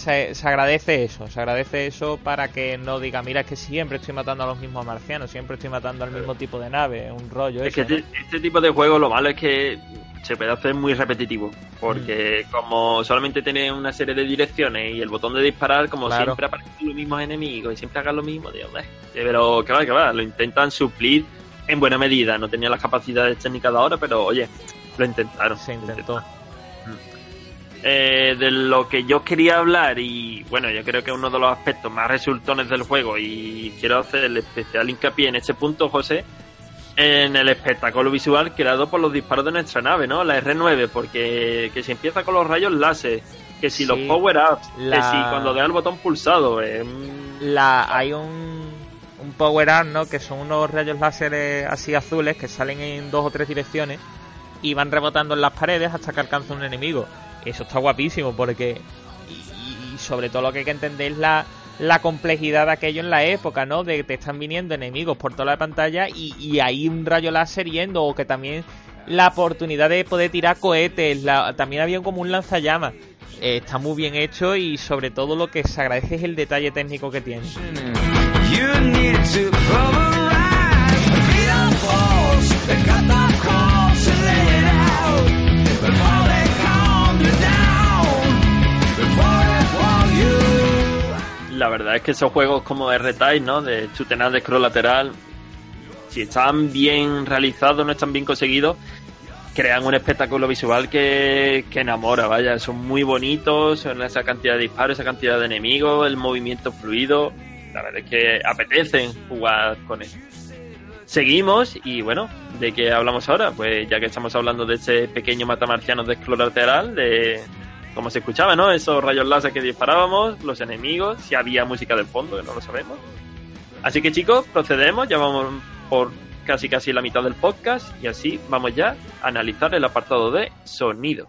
Se, se agradece eso, se agradece eso para que no diga, mira, es que siempre estoy matando a los mismos marcianos, siempre estoy matando al mismo tipo de nave, un rollo Es eso, que ¿no? este, este tipo de juego lo malo es que se puede hacer muy repetitivo. Porque Mm. como solamente tiene una serie de direcciones y el botón de disparar, como Claro. siempre aparecen los mismos enemigos y siempre hagan lo mismo, Dios mío. Pero que va, que va, lo intentan suplir en buena medida. No tenía las capacidades técnicas de ahora, pero oye, lo intentaron. Se lo intentó. Eh, de lo que yo quería hablar y bueno, yo creo que uno de los aspectos más resultones del juego y quiero hacer el especial hincapié en este punto, José, en el espectáculo visual creado por los disparos de nuestra nave, ¿no? La R9, porque que si empieza con los rayos láser, que si Sí. los power-ups, La- que si cuando da el botón pulsado, eh, La, hay un, un power up, ¿no? Que son unos rayos láser eh, así azules que salen en dos o tres direcciones y van rebotando en las paredes hasta que alcanza un enemigo. Eso está guapísimo porque y, sobre todo lo que hay que entender es la, la complejidad de aquello en la época, ¿no? De que te están viniendo enemigos por toda la pantalla y, y hay un rayo láser yendo o que también la oportunidad de poder tirar cohetes, también había como un lanzallamas. Eh, está muy bien hecho y sobre todo lo que se agradece es el detalle técnico que tiene. You need to got verdad es que esos juegos como R-Type, ¿no? De chutenar de scroll lateral, si están bien realizados, no están bien conseguidos, crean un espectáculo visual que, que enamora, vaya, son muy bonitos, son esa cantidad de disparos, esa cantidad de enemigos, el movimiento fluido, la verdad es que apetecen jugar con él. Seguimos y bueno, ¿de qué hablamos ahora? Pues ya que estamos hablando de ese pequeño matamarciano de scroll lateral, de como se escuchaba, ¿no? Esos rayos láser que disparábamos, los enemigos, si había música del fondo, que no lo sabemos. Así que chicos, procedemos, ya vamos por casi casi la mitad del podcast y así vamos ya a analizar el apartado de sonido.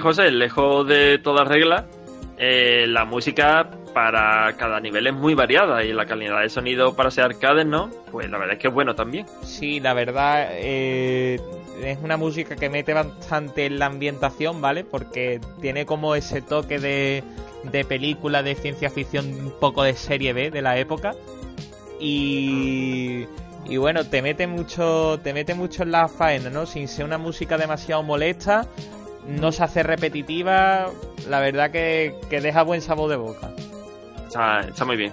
José, lejos de toda regla, eh, la música para cada nivel es muy variada y la calidad de sonido para ser arcade, ¿no? Pues la verdad es que es bueno también. Sí, la verdad eh, es una música que mete bastante en la ambientación, ¿vale? Porque tiene como ese toque de, de película de ciencia ficción un poco de serie B de la época. Y, y bueno, te mete mucho, te mete mucho en la faena, ¿no? Sin ser una música demasiado molesta, no se hace repetitiva, la verdad que, que deja buen sabor de boca. Está, está muy bien.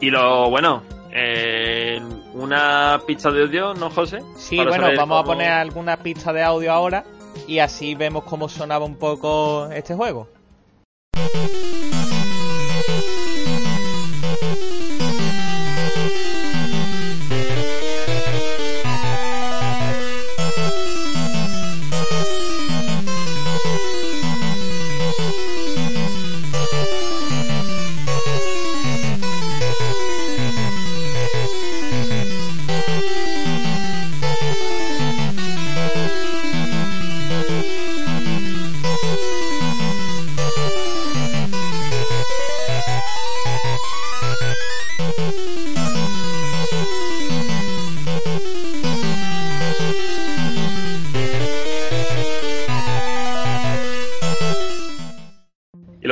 Y lo bueno, eh, una pista de audio, ¿no, José? Sí, Para bueno, vamos a poner alguna pista de audio ahora y así vemos cómo sonaba un poco este juego.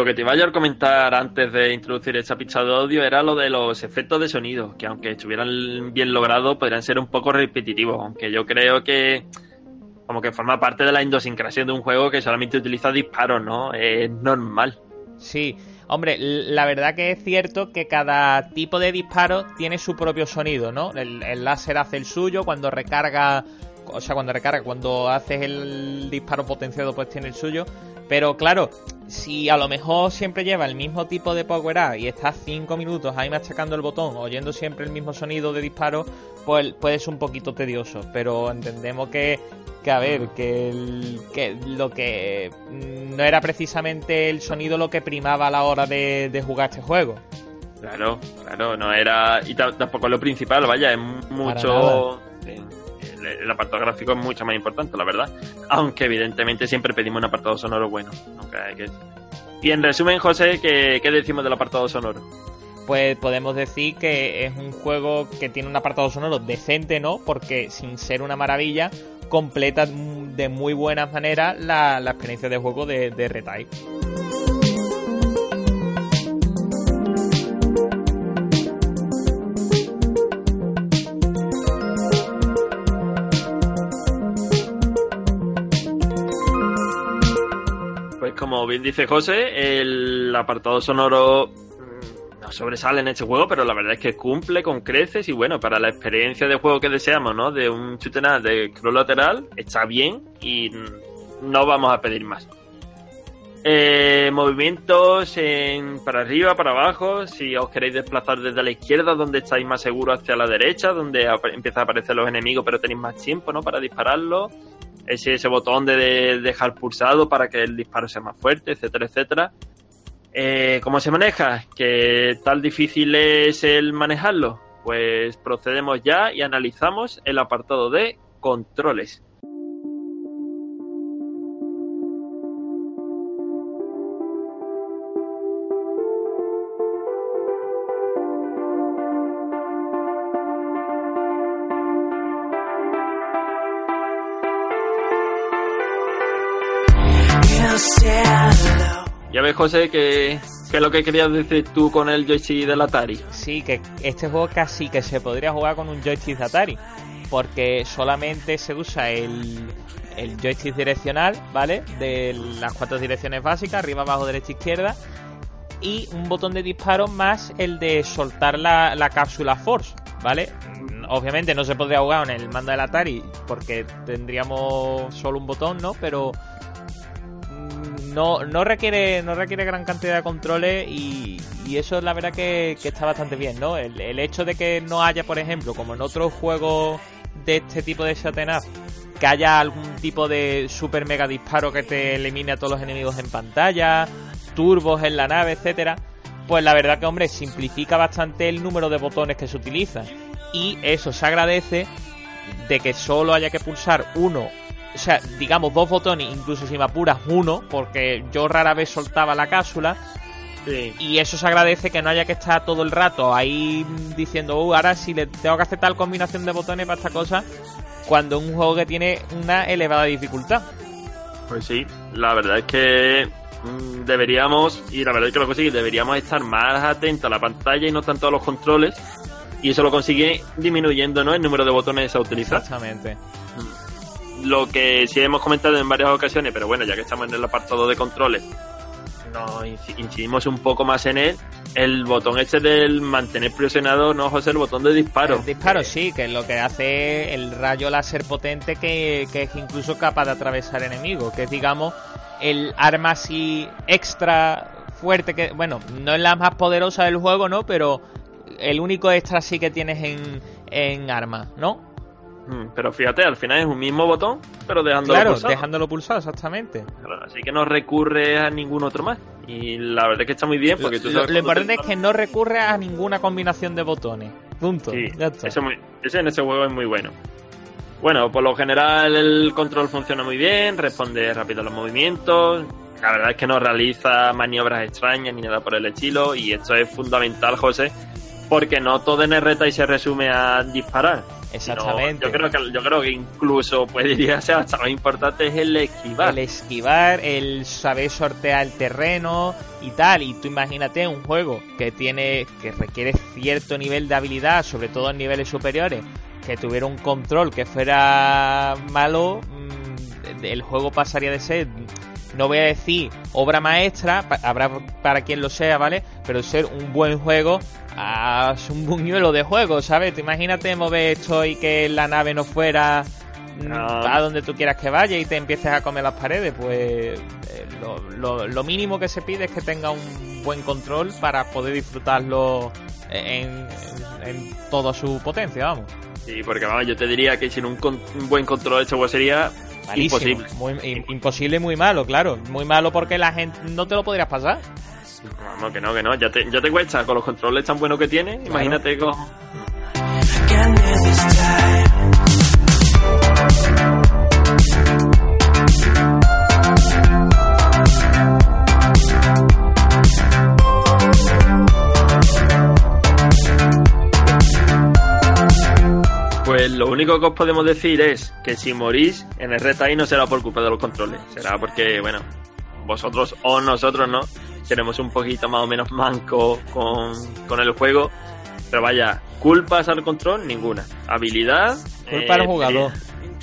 Que te iba a comentar antes de introducir esa pista de audio era lo de los efectos de sonido, que aunque estuvieran bien logrados, podrían ser un poco repetitivos, aunque yo creo que como que forma parte de la idiosincrasia de un juego que solamente utiliza disparos, ¿no? Es normal. Sí, hombre, la verdad que es cierto que cada tipo de disparo tiene su propio sonido, ¿no? El láser hace el suyo, cuando recarga, o sea, cuando recarga, cuando haces el disparo potenciado, pues tiene el suyo. Pero claro, si a lo mejor siempre lleva el mismo tipo de power up y estás 5 minutos ahí machacando el botón, oyendo siempre el mismo sonido de disparo, pues puede ser un poquito tedioso. Pero entendemos que, que a ver, que, el- que lo que mm, no era precisamente el sonido lo que primaba a la hora de, de jugar este juego. Claro, claro, no era. Y ta- tampoco lo principal, vaya, es mucho. El, apartado gráfico es mucho más importante, la verdad. Aunque evidentemente siempre pedimos un apartado sonoro bueno. Y en resumen, José, ¿qué, qué decimos del apartado sonoro? Pues podemos decir que es un juego que tiene un apartado sonoro decente, ¿no? Porque sin ser una maravilla, completa de muy buena manera la, la experiencia de juego de, de R-Type. Como bien dice José, el apartado sonoro mm, no sobresale en este juego, pero la verdad es que cumple con creces y bueno, para la experiencia de juego que deseamos, ¿no? De un chute nada de scroll lateral, está bien y no vamos a pedir más. Eh, movimientos en, para arriba, para abajo, si os queréis desplazar desde la izquierda, donde estáis más seguros, hacia la derecha, donde empiezan a aparecer los enemigos, pero tenéis más tiempo, ¿no? Para dispararlos ese, ese botón de, de- dejar pulsado para que el disparo sea más fuerte, etcétera, etcétera. Eh, ¿Cómo se maneja? ¿Qué tal difícil es el manejarlo? Pues procedemos ya y analizamos el apartado de controles. Ya ves, José, que, que es lo que querías decir tú con el joystick del Atari. Sí, que este juego casi que se podría jugar con un joystick de Atari. Porque solamente se usa el, el joystick direccional, ¿vale? De las cuatro direcciones básicas, arriba, abajo, derecha, izquierda. Y un botón de disparo más el de soltar la, la cápsula Force, ¿vale? Obviamente no se podría jugar en el mando del Atari porque tendríamos solo un botón, ¿no? Pero no, no requiere no requiere gran cantidad de controles y, y eso la verdad que, está bastante bien, ¿no? El, el hecho de que no haya, por ejemplo, como en otros juegos de este tipo de Satanás, que haya algún tipo de super mega disparo que te elimine a todos los enemigos en pantalla, turbos en la nave, etcétera, pues la verdad que hombre simplifica bastante el número de botones que se utilizan y eso se agradece de que solo haya que pulsar uno o sea, digamos dos botones, incluso si me apuras uno, porque yo rara vez soltaba la cápsula, Sí. y eso se agradece que no haya que estar todo el rato ahí diciendo, uh, ahora si le tengo que hacer tal combinación de botones para esta cosa, cuando es un juego que tiene una elevada dificultad. Pues sí, la verdad es que mm, deberíamos, y la verdad es que lo consigue, deberíamos estar más atentos a la pantalla y no tanto a los controles. Y eso lo consigue disminuyendo ¿no? el número de botones a utilizar. Exactamente. Lo que sí hemos comentado en varias ocasiones, pero bueno, ya que estamos en el apartado de controles, nos inci- incidimos un poco más en él. El botón este del mantener presionado, no José, el botón de disparo. El disparo sí, que es lo que hace el rayo láser potente que, que es incluso capaz de atravesar enemigos, que es digamos el arma así extra fuerte que, bueno, no es la más poderosa del juego, ¿no? Pero el único extra sí que tienes en, en arma, ¿no? Pero fíjate, al final es un mismo botón, pero dejándolo Claro, pulsado. dejándolo pulsado, exactamente. Claro, Así que no recurre a ningún otro más. Y la verdad es que está muy bien porque tú Lo, sabes lo importante te- es que no recurre a ninguna combinación de botones. Punto. Sí, ya está. eso muy- ese en ese juego es muy bueno. Bueno, por lo general el control funciona muy bien, responde rápido a los movimientos. La verdad es que no realiza maniobras extrañas ni nada por el estilo. Y esto es fundamental, José, porque no todo en y se resume a disparar. Exactamente. Yo creo que yo creo que incluso puede diría ser hasta más importante es el esquivar. El esquivar, el saber sortear el terreno y tal. Y tú imagínate un juego que tiene, que requiere cierto nivel de habilidad, sobre todo en niveles superiores, que tuviera un control que fuera malo, mm, el juego pasaría de ser, no voy a decir obra maestra, habrá para quien lo sea, ¿vale? Pero ser un buen juego a un buñuelo de juego, ¿sabes? Tú imagínate mover esto y que la nave no fuera mm, No. a donde tú quieras que vaya y te empieces a comer las paredes, pues eh, lo, lo- lo mínimo que se pide es que tenga un buen control para poder disfrutarlo en, en- en toda su potencia, vamos. Sí, porque vamos, yo te diría que sin un, con- un buen control de este juego sería Malísimo. imposible. Muy, im- imposible y muy malo, claro. Muy malo porque la gente no te lo podrías pasar. Vamos, que no, que no. Ya te, ya te cuesta con los controles tan buenos que tiene. Imagínate con. Único que os podemos decir es que si morís en el reta ahí no será por culpa de los controles. Será porque, bueno, vosotros o nosotros, ¿no? Tenemos un poquito más o menos manco con, con el juego. Pero vaya, culpas al control, ninguna. Habilidad. Culpa al eh, jugador.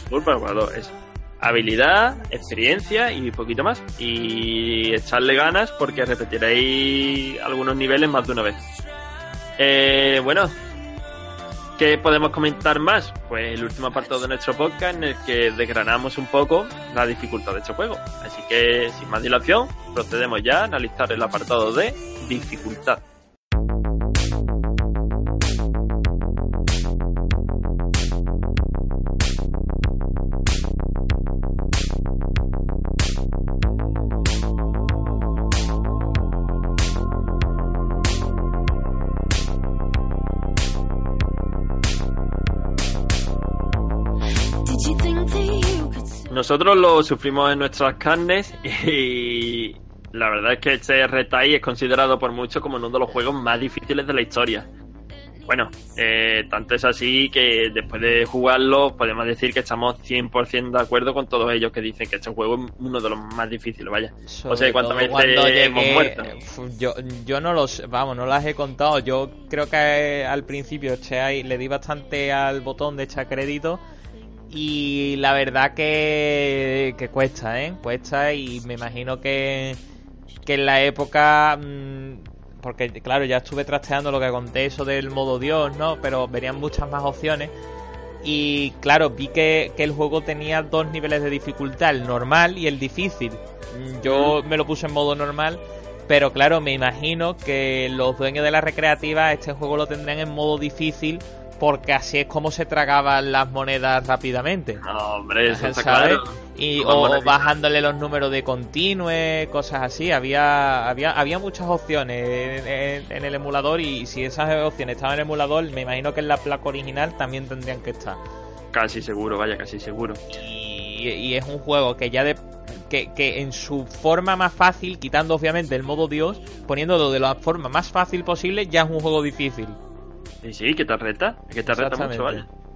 Culpa al jugador, eso. Habilidad, experiencia y poquito más. Y echarle ganas porque repetiréis algunos niveles más de una vez. Eh, bueno, ¿qué podemos comentar más? Pues el último apartado de nuestro podcast en el que desgranamos un poco la dificultad de este juego. Así que, sin más dilación, procedemos ya a analizar el apartado de dificultad. Nosotros lo sufrimos en nuestras carnes y la verdad es que este Retai es considerado por muchos como uno de los juegos más difíciles de la historia. bueno, eh, tanto es así que después de jugarlo podemos decir que estamos 100% de acuerdo con todos ellos que dicen que este juego es uno de los más difíciles, vaya. o sea, ¿cuántas veces cuando hemos llegué, muerto? fu- Yo, yo no los, vamos, no las he contado. Yo creo que eh, al principio ahí- le di bastante al botón de echar crédito y la verdad que, que cuesta, ¿eh? Cuesta y me imagino que, que en la época... mm, porque claro, ya estuve trasteando lo que conté, eso del modo Dios, ¿no? Pero verían muchas más opciones. Y claro, vi que, que el juego tenía dos niveles de dificultad, el normal y el difícil. Mm, Yo me lo puse en modo normal, pero claro, me imagino que los dueños de la recreativa este juego lo tendrían en modo difícil porque así es como se tragaban las monedas rápidamente. No, hombre, eso está claro. Y, o moneditas. bajándole los números de continue, cosas así. Había, había, había muchas opciones en, en- en el emulador y si esas opciones estaban en el emulador, me imagino que en la placa original también tendrían que estar. Casi seguro, vaya, casi seguro. Y, y es un juego que ya de que, que en su forma más fácil, quitando obviamente el modo Dios, poniéndolo de la forma más fácil posible, ya es un juego difícil. Sí, sí, que te reta, que te reta mucho.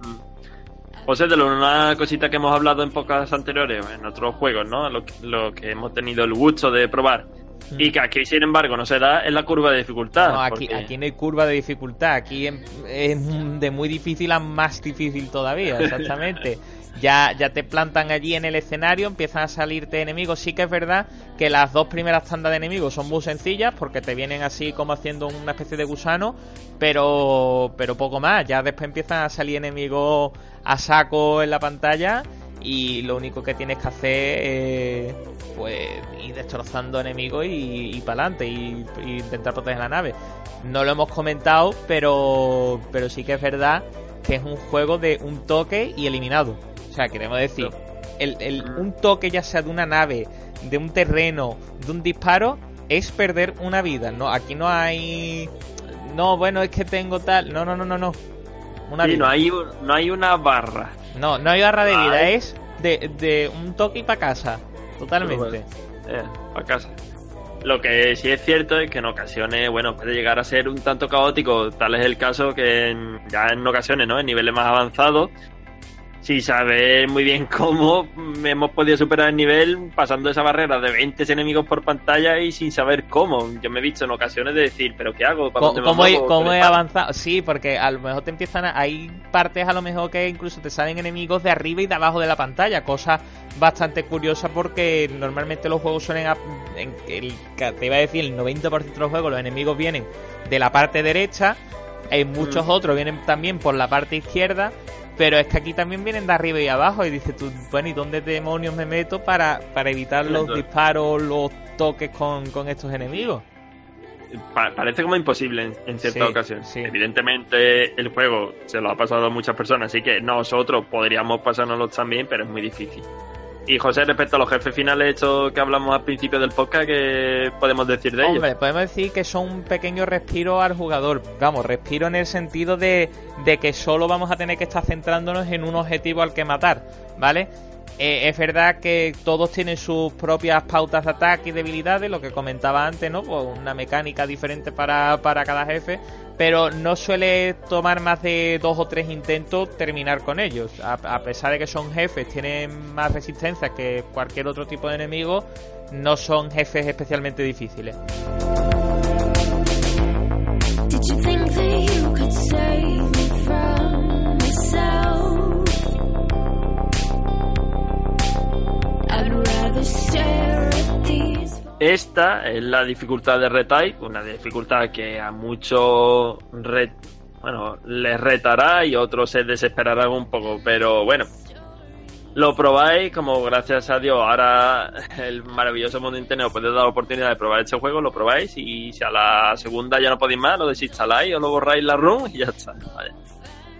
Mm. José, de una cosita que hemos hablado en pocas anteriores, en otros juegos, ¿no? Lo, que- lo que hemos tenido el gusto de probar. Y que aquí, sin embargo, no se da es la curva de dificultad. No, aquí, porque- aquí no hay curva de dificultad. Aquí em- es de muy difícil a más difícil todavía, exactamente. Ya, ya te plantan allí en el escenario, empiezan a salirte enemigos. Sí que es verdad que las dos primeras tandas de enemigos son muy sencillas porque te vienen así como haciendo una especie de gusano, pero, pero poco más. Ya después empiezan a salir enemigos a saco en la pantalla y lo único que tienes que hacer es pues ir destrozando enemigos y, y para adelante y, y intentar proteger la nave. No lo hemos comentado, pero pero sí que es verdad que es un juego de un toque y eliminado. O sea, queremos decir, el, el- un toque ya sea de una nave, de un terreno, de un disparo, es perder una vida. No, aquí no hay no, bueno, es que tengo tal, no, no, no, no, no. Una Sí, vida. no hay, no hay una barra. No, no hay barra de vida, Ay. es de, de un toque y para casa. Totalmente. Eh, a casa. Lo que sí es cierto es que en ocasiones, bueno, puede llegar a ser un tanto caótico. Tal es el caso que en- ya en ocasiones, ¿no? En niveles más avanzados, sin saber muy bien cómo hemos podido superar el nivel pasando esa barrera de 20 enemigos por pantalla y sin saber cómo. Yo me he visto en ocasiones de decir, ¿pero qué hago? ¿Para Co- dónde me ¿Cómo, he, cómo ¿Qué he avanzado? Sí, porque a lo mejor te empiezan a... Hay partes a lo mejor que incluso te salen enemigos de arriba y de abajo de la pantalla, cosa bastante curiosa porque normalmente los juegos suelen... a- en el, que te iba a decir, el 90% de los juegos los enemigos vienen de la parte derecha, en muchos Mm. otros vienen también por la parte izquierda, pero es que aquí también vienen de arriba y abajo y dices tú, bueno, ¿y dónde demonios me meto para, para evitar los Entonces- disparos, los toques con, con estos enemigos? Pa- parece como imposible en, en cierta Sí, ocasión. sí. Evidentemente el juego se lo ha pasado a muchas personas, así que nosotros podríamos pasárnoslo también, pero es muy difícil. Y José, respecto a los jefes finales estos que hablamos al principio del podcast, ¿qué podemos decir de ellos? Hombre, podemos decir que son un pequeño respiro al jugador. Vamos, respiro en el sentido de, de que solo vamos a tener que estar centrándonos en un objetivo al que matar, ¿vale? Eh, es verdad que todos tienen sus propias pautas de ataque y debilidades, lo que comentaba antes, ¿no? Pues una mecánica diferente para, para cada jefe, pero no suele tomar más de dos o tres intentos terminar con ellos. A, pesar de que son jefes, tienen más resistencia que cualquier otro tipo de enemigo, no son jefes especialmente difíciles. Esta es la dificultad de Retype, una dificultad que a muchos bueno, les retará y otros se desesperarán un poco, pero bueno. Lo probáis, como gracias a Dios ahora el maravilloso mundo internet os puede dar la oportunidad de probar este juego, lo probáis y si a la segunda ya no podéis más, lo desinstaláis o lo borráis la ROM y ya está.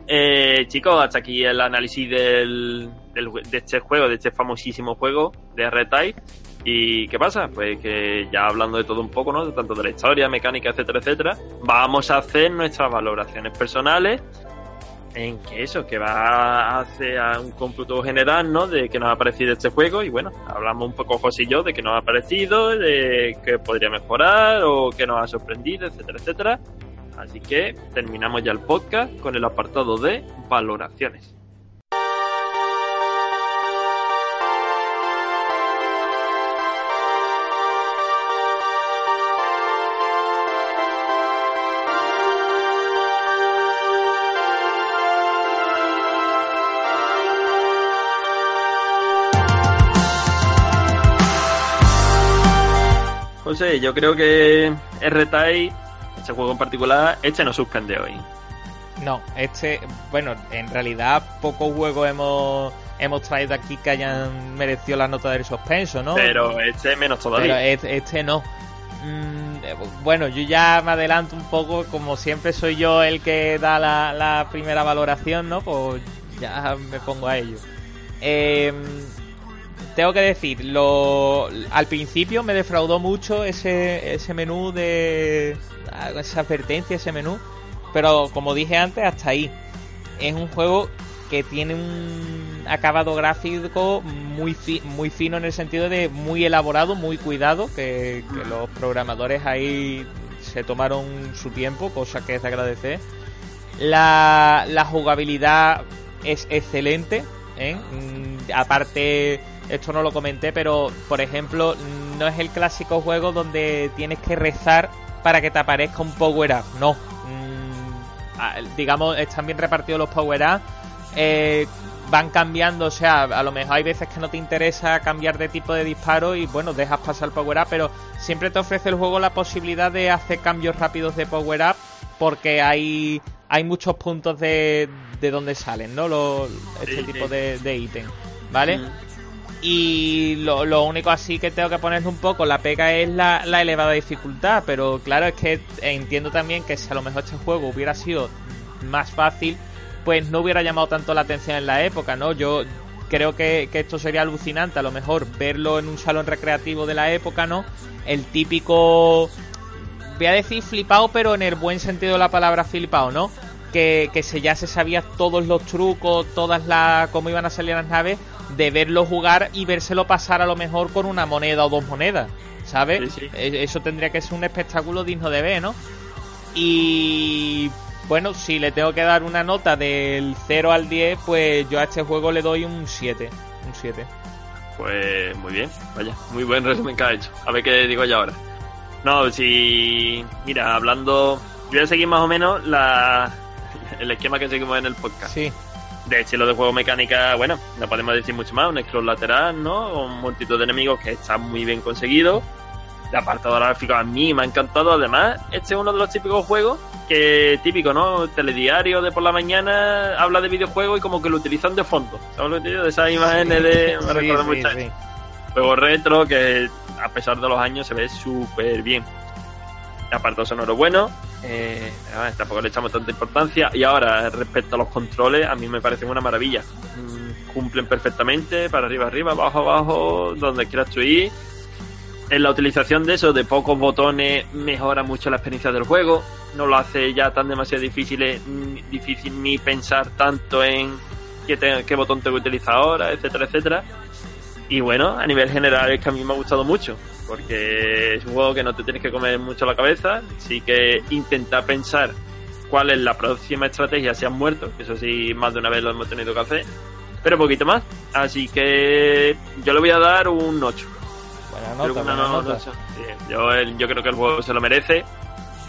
Eh, chicos, hasta aquí el análisis del, del- de este juego, de este famosísimo juego de Retype. ¿Y qué pasa? Pues que ya hablando de todo un poco, ¿no? Tanto de la historia, mecánica, etcétera, etcétera, vamos a hacer nuestras valoraciones personales en que eso, que va a hacer a un cómputo general, ¿no? De que nos ha parecido este juego y bueno, hablamos un poco José y yo de que nos ha parecido, de que podría mejorar o que nos ha sorprendido, etcétera, etcétera. Así que terminamos ya el podcast con el apartado de valoraciones. José, yo creo que R-Type, ese juego en particular, este no suspende hoy. No, este, bueno, en realidad pocos juegos hemos, hemos traído aquí que hayan merecido la nota del suspenso, ¿no? Pero este menos todavía. este, este no. Mm, bueno, yo ya me adelanto un poco, como siempre soy yo el que da la, la primera valoración, ¿no? Pues ya me pongo a ello. Eh, tengo que decir, lo, al principio me defraudó mucho ese, ese menú de... ah, esa advertencia, ese menú. Pero como dije antes, hasta ahí. Es un juego que tiene un acabado gráfico muy, fi- muy fino en el sentido de muy elaborado, muy cuidado, que, los programadores ahí se tomaron su tiempo, cosa que es de agradecer. La, la jugabilidad es excelente, ¿eh? Mm, aparte, esto no lo comenté, pero por ejemplo, no es el clásico juego donde tienes que rezar para que te aparezca un power up, no. Mm, digamos, están bien repartidos los power up. eh, van cambiando, o sea, a lo mejor hay veces que no te interesa cambiar de tipo de disparo y bueno, dejas pasar el power up, pero siempre te ofrece el juego la posibilidad de hacer cambios rápidos de power up porque hay hay muchos puntos de, de donde salen, ¿no? Los, este tipo de, de ítem, ¿vale? Mm. Y lo, lo único así que tengo que ponerle un poco la pega es la, la elevada dificultad. Pero claro, es que entiendo también que si a lo mejor este juego hubiera sido más fácil, pues no hubiera llamado tanto la atención en la época, ¿no? Yo creo que, que esto sería alucinante, a lo mejor verlo en un salón recreativo de la época, ¿no? El típico voy a decir flipado, pero en el buen sentido de la palabra flipado, ¿no? Que, que se ya se sabía todos los trucos, todas las. cómo iban a salir las naves, de verlo jugar y vérselo pasar a lo mejor con una moneda o dos monedas, ¿sabes? Sí, sí. E- Eso tendría que ser un espectáculo digno de ver, ¿no? Y. Bueno, si le tengo que dar una nota del 0 al 10, pues yo a este juego le doy un 7. Un 7. Pues muy bien, vaya, muy buen resumen que ha hecho. A ver qué digo yo ahora. No, si. Mira, hablando. Voy a seguir más o menos la, el esquema que seguimos en el podcast. Sí. De estilo de juego mecánica, bueno, no podemos decir mucho más. Un scroll lateral, ¿no? Un montito de enemigos que está muy bien conseguido. El apartado gráfico a mí me ha encantado. Además, este es uno de los típicos juegos que, típico, ¿no? Telediario de por la mañana habla de videojuegos y como que lo utilizan de fondo. ¿Sabes lo que digo? De esas imágenes de. Me Sí, recuerda mucho sí. Juego retro que a pesar de los años se ve súper bien. Apartado sonoro bueno, eh, tampoco le echamos tanta importancia. Y ahora, respecto a los controles, a mí me parecen una maravilla. Mm, cumplen perfectamente, para arriba, arriba, abajo, abajo, donde quieras tú ir. En la utilización de eso, de pocos botones, mejora mucho la experiencia del juego. No lo hace ya tan demasiado difícil, eh, ni- difícil ni pensar tanto en qué, te- qué botón tengo que utilizar ahora, etcétera, etcétera. Y bueno, a nivel general es que a mí me ha gustado mucho, porque es un juego que no te tienes que comer mucho la cabeza, sí que intenta pensar cuál es la próxima estrategia si has muerto, que eso sí, más de una vez lo hemos tenido que hacer, pero poquito más. Así que yo le voy a dar un 8. Buena nota, buena no- nota. no yo, yo creo que el juego se lo merece.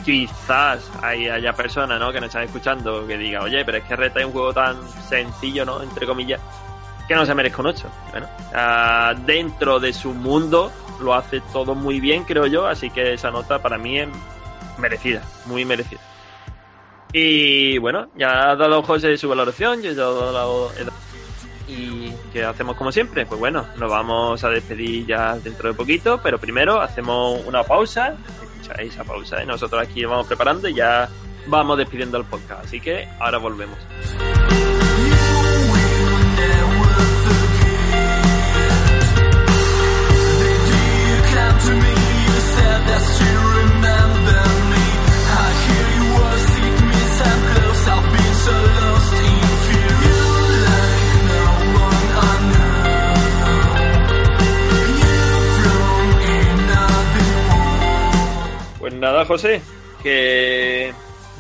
Quizás hay, haya personas ¿no? que nos están escuchando que digan, oye, pero es que Reta es un juego tan sencillo, ¿no? Entre comillas, que no se merezca un 8. Bueno, ah, dentro de su mundo lo hace todo muy bien, creo yo, así que esa nota para mí es merecida, muy merecida. Y bueno, ya ha dado José su valoración, yo ya he dado la- ¿Y qué hacemos como siempre? Pues bueno, nos vamos a despedir ya dentro de poquito, pero primero hacemos una pausa, escucháis esa pausa nosotros aquí vamos preparando y ya vamos despidiendo el podcast. Así que ahora volvemos. Nada, José, que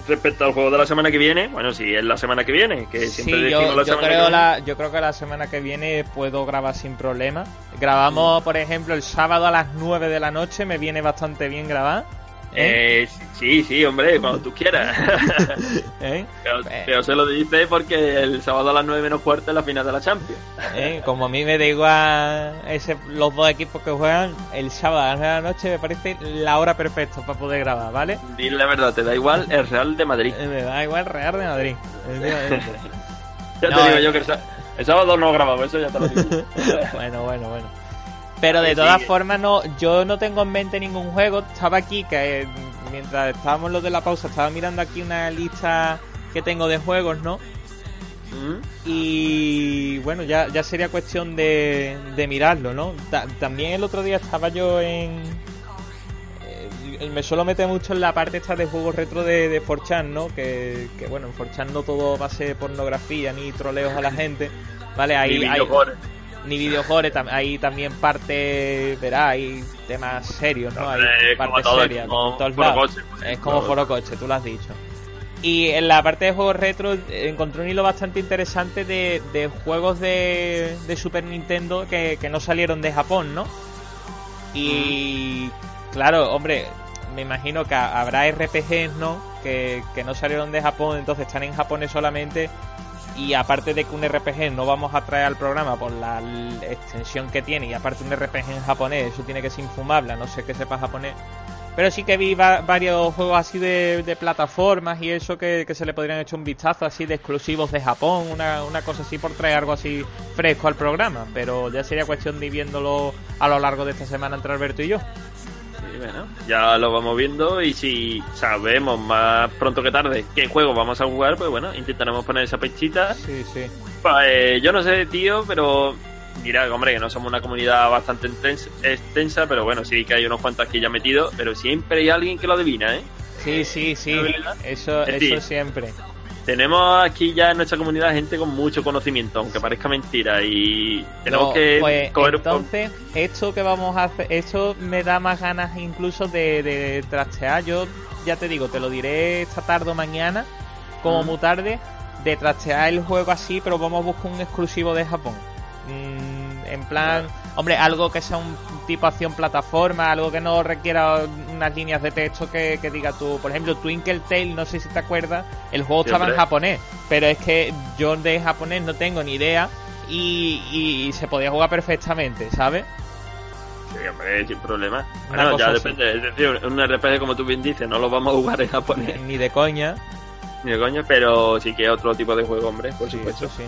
respecto al juego de la semana que viene, bueno, si es la semana que viene, que siempre Sí, decimos yo, la yo semana que creo viene. la, yo creo que la semana que viene puedo grabar sin problema. Grabamos, por ejemplo, el sábado a las 9 de la noche, me viene bastante bien grabar. ¿Eh? Eh, sí, sí, hombre, cuando tú quieras. ¿Eh? pero, Eh. pero se lo dice porque el sábado a las 9 menos cuarto es la final de la Champions. ¿Eh? Como a mí me da igual ese, los dos equipos que juegan, el sábado a las 9 de la noche me parece la hora perfecta para poder grabar, ¿vale? Dile la verdad, te da igual el Real de Madrid. Me da igual Real de Madrid. Ya No, te digo yo que el, el sábado no grabamos, eso ya te lo digo. bueno, bueno, bueno. Pero de todas formas, no, yo no tengo en mente ningún juego. Estaba aquí, que eh, mientras estábamos los de la pausa, estaba mirando aquí una lista que tengo de juegos, ¿no? ¿Mm? Y bueno, ya, ya sería cuestión de, de mirarlo, ¿no? Ta- también el otro día estaba yo en... eh, me suelo meter mucho en la parte esta de juegos retro de, de 4chan, ¿no? Que, que bueno, en 4chan no todo va a ser pornografía ni troleos a la gente, ¿vale? Ahí, hay-. Ni videojuegos, tam- hay también parte, verá, hay temas serios, ¿no? Hay Hombre, como parte todo, seria, como como. Coche, por Es como Coche, tú lo has dicho. Y en la parte de juegos retro encontré un hilo bastante interesante de, de juegos de, de Super Nintendo que, que no salieron de Japón, ¿no? Y claro, hombre, me imagino que ha- habrá RPGs, ¿no? Que, que no salieron de Japón, entonces están en japonés solamente. Y aparte de que un RPG no vamos a traer al programa por la extensión que tiene, y aparte un RPG en japonés, eso tiene que ser infumable, no sé que sepa japonés. Pero sí que vi va- varios juegos así de, plataformas y eso que, que se le podrían echar un vistazo así de exclusivos de Japón, una, una cosa así por traer algo así fresco al programa. Pero ya sería cuestión de viéndolo a lo largo de esta semana entre Alberto y yo. Bueno, ya lo vamos viendo y si sabemos más pronto que tarde qué juego vamos a jugar, pues bueno, intentaremos poner esa pechita. Sí, sí. Pues yo no sé, tío, pero mira, hombre, que no somos una comunidad bastante extensa, pero bueno, sí que hay unos cuantos aquí ya metidos, pero siempre hay alguien que lo adivina, ¿eh? Sí, sí, sí. Eso, eso siempre. Tenemos aquí ya en nuestra comunidad gente con mucho conocimiento, aunque parezca mentira, y tenemos No, que pues, coger entonces, esto que vamos a hacer, esto me da más ganas incluso de, de trastear. Yo ya te digo, te lo diré esta tarde o mañana, como Mm. muy tarde, de trastear el juego así, pero vamos a buscar un exclusivo de Japón. Mm, en plan, hombre, algo que sea un tipo acción plataforma, algo que no requiera unas líneas de texto que, que diga tú, por ejemplo, Twinkle Tail, no sé si te acuerdas, el juego estaba en japonés, pero es que yo de japonés no tengo ni idea y, y- y se podía jugar perfectamente, ¿sabes? Sí, hombre, sin problema. Una Bueno, ya así. depende. Es decir, un RPG, como tú bien dices, no lo vamos a jugar en japonés, Ni de coña. ni de coña, pero sí que es otro tipo de juego, hombre, por Sí, supuesto. eso sí.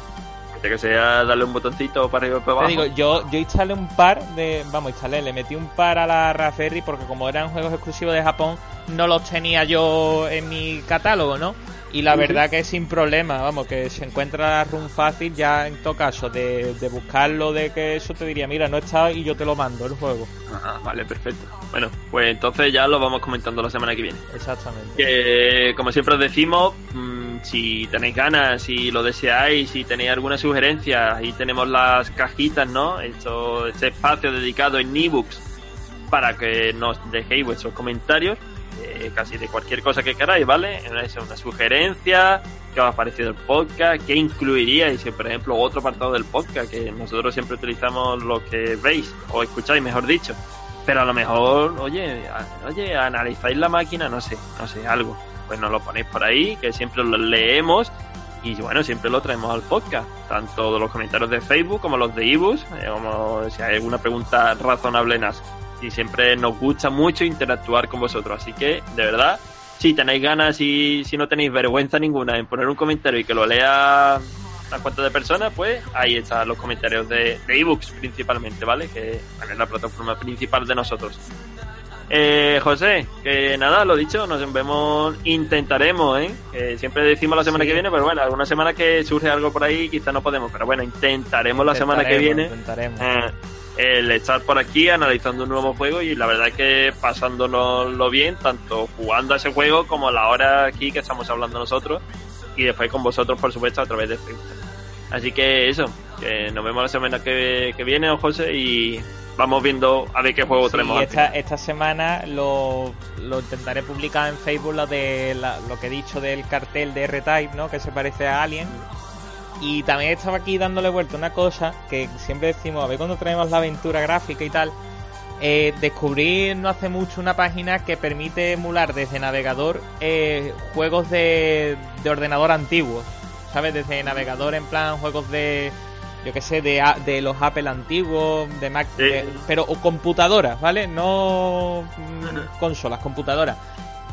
Que sea darle un botoncito para arriba y para Te abajo. digo, yo, yo instalé un par de. Vamos, instalé, le metí un par a la Raspberry porque como eran juegos exclusivos de Japón, no los tenía yo en mi catálogo, ¿no? Y la verdad que sin problema, vamos, que se encuentra la run fácil ya en todo caso de, de buscarlo, de que eso te diría, mira, no está y yo te lo mando el juego. Ah, vale, perfecto. Bueno, pues entonces ya lo vamos comentando la semana que viene. Exactamente. Que, como siempre os decimos, mm, si tenéis ganas, si lo deseáis, si tenéis alguna sugerencia, ahí tenemos las cajitas, ¿no? Esto, este espacio dedicado en ebooks para que nos dejéis vuestros comentarios, eh, casi de cualquier cosa que queráis, ¿vale? Es una sugerencia, qué os ha parecido el podcast, qué incluiríais, por ejemplo, otro apartado del podcast, que nosotros siempre utilizamos lo que veis, o escucháis, mejor dicho. Pero a lo mejor, oye, oye, analizáis la máquina, no sé, no sé, algo. Pues nos lo ponéis por ahí, que siempre lo leemos y bueno, siempre lo traemos al podcast. Tanto los comentarios de Facebook como los de Ibus, eh, como si hay alguna pregunta razonable en as. Y siempre nos gusta mucho interactuar con vosotros. Así que, de verdad, si tenéis ganas y si no tenéis vergüenza ninguna en poner un comentario y que lo lea a cuantas de personas, pues ahí están los comentarios de, de ebooks principalmente, ¿vale? Que bueno, es la plataforma principal de nosotros. Eh, José, que nada, lo dicho, nos vemos, intentaremos, ¿eh? Que siempre decimos la semana Sí. que viene, pero bueno, alguna semana que surge algo por ahí, quizá no podemos, pero bueno, intentaremos la semana que viene Intentaremos. eh, el estar por aquí analizando un nuevo juego y la verdad que pasándonoslo bien, tanto jugando a ese juego como la hora aquí que estamos hablando nosotros y después con vosotros, por supuesto, a través de Facebook. Así que eso, que nos vemos la semana que, que viene, José, y vamos viendo a ver qué juego Sí, tenemos. esta, esta semana lo, lo intentaré publicar en Facebook lo de la- lo que he dicho del cartel de R-Type, ¿no? Que se parece a Alien. Y también estaba aquí dándole vuelta una cosa que siempre decimos, a ver cuando traemos la aventura gráfica y tal. Eh, descubrí no hace mucho una página que permite emular desde navegador eh, juegos de, de ordenador antiguos. ¿Sabes? Desde navegador en plan juegos de, yo que sé, de, de los Apple antiguos, de Mac, Sí. de- pero o computadoras, ¿vale? No mm, consolas, computadoras.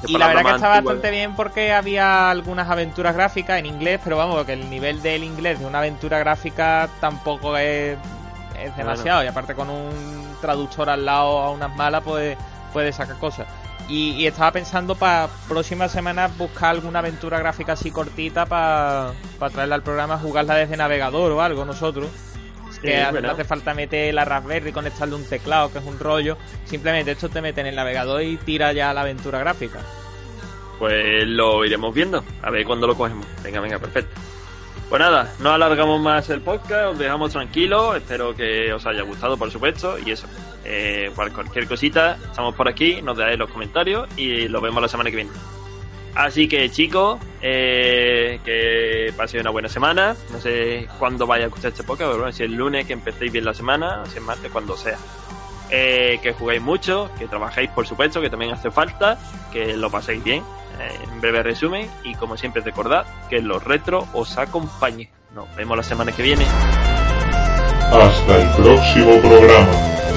Y la verdad que está bastante bien porque había algunas aventuras gráficas en inglés, pero vamos, que el nivel del inglés de una aventura gráfica tampoco es, es demasiado. Y aparte con un traductor al lado a unas malas, pues puede sacar cosas. Y, y estaba pensando para próximas semanas buscar alguna aventura gráfica así cortita para traerla al programa, jugarla desde navegador o algo nosotros. Que no bueno. hace falta meter la Raspberry y conectarle un teclado, que es un rollo. Simplemente esto te mete en el navegador y tira ya la aventura gráfica. Pues lo iremos viendo, a ver cuándo lo cogemos. Venga, venga, perfecto. Pues nada, no alargamos más el podcast, os dejamos tranquilos, espero que os haya gustado, por supuesto, y eso, eh, cual- cualquier cosita, estamos por aquí, nos dejáis los comentarios y lo vemos la semana que viene. Así que chicos, eh, que paséis una buena semana, no sé cuándo vaya a escuchar este podcast, pero bueno, si es el lunes que empecéis bien la semana, si es martes, cuando sea. Eh, que juguéis mucho, que trabajéis por supuesto, que también hace falta, que lo paséis bien, eh, en breve resumen, y como siempre recordad que los retro os acompañe. Nos vemos la semana que viene. Hasta el próximo programa.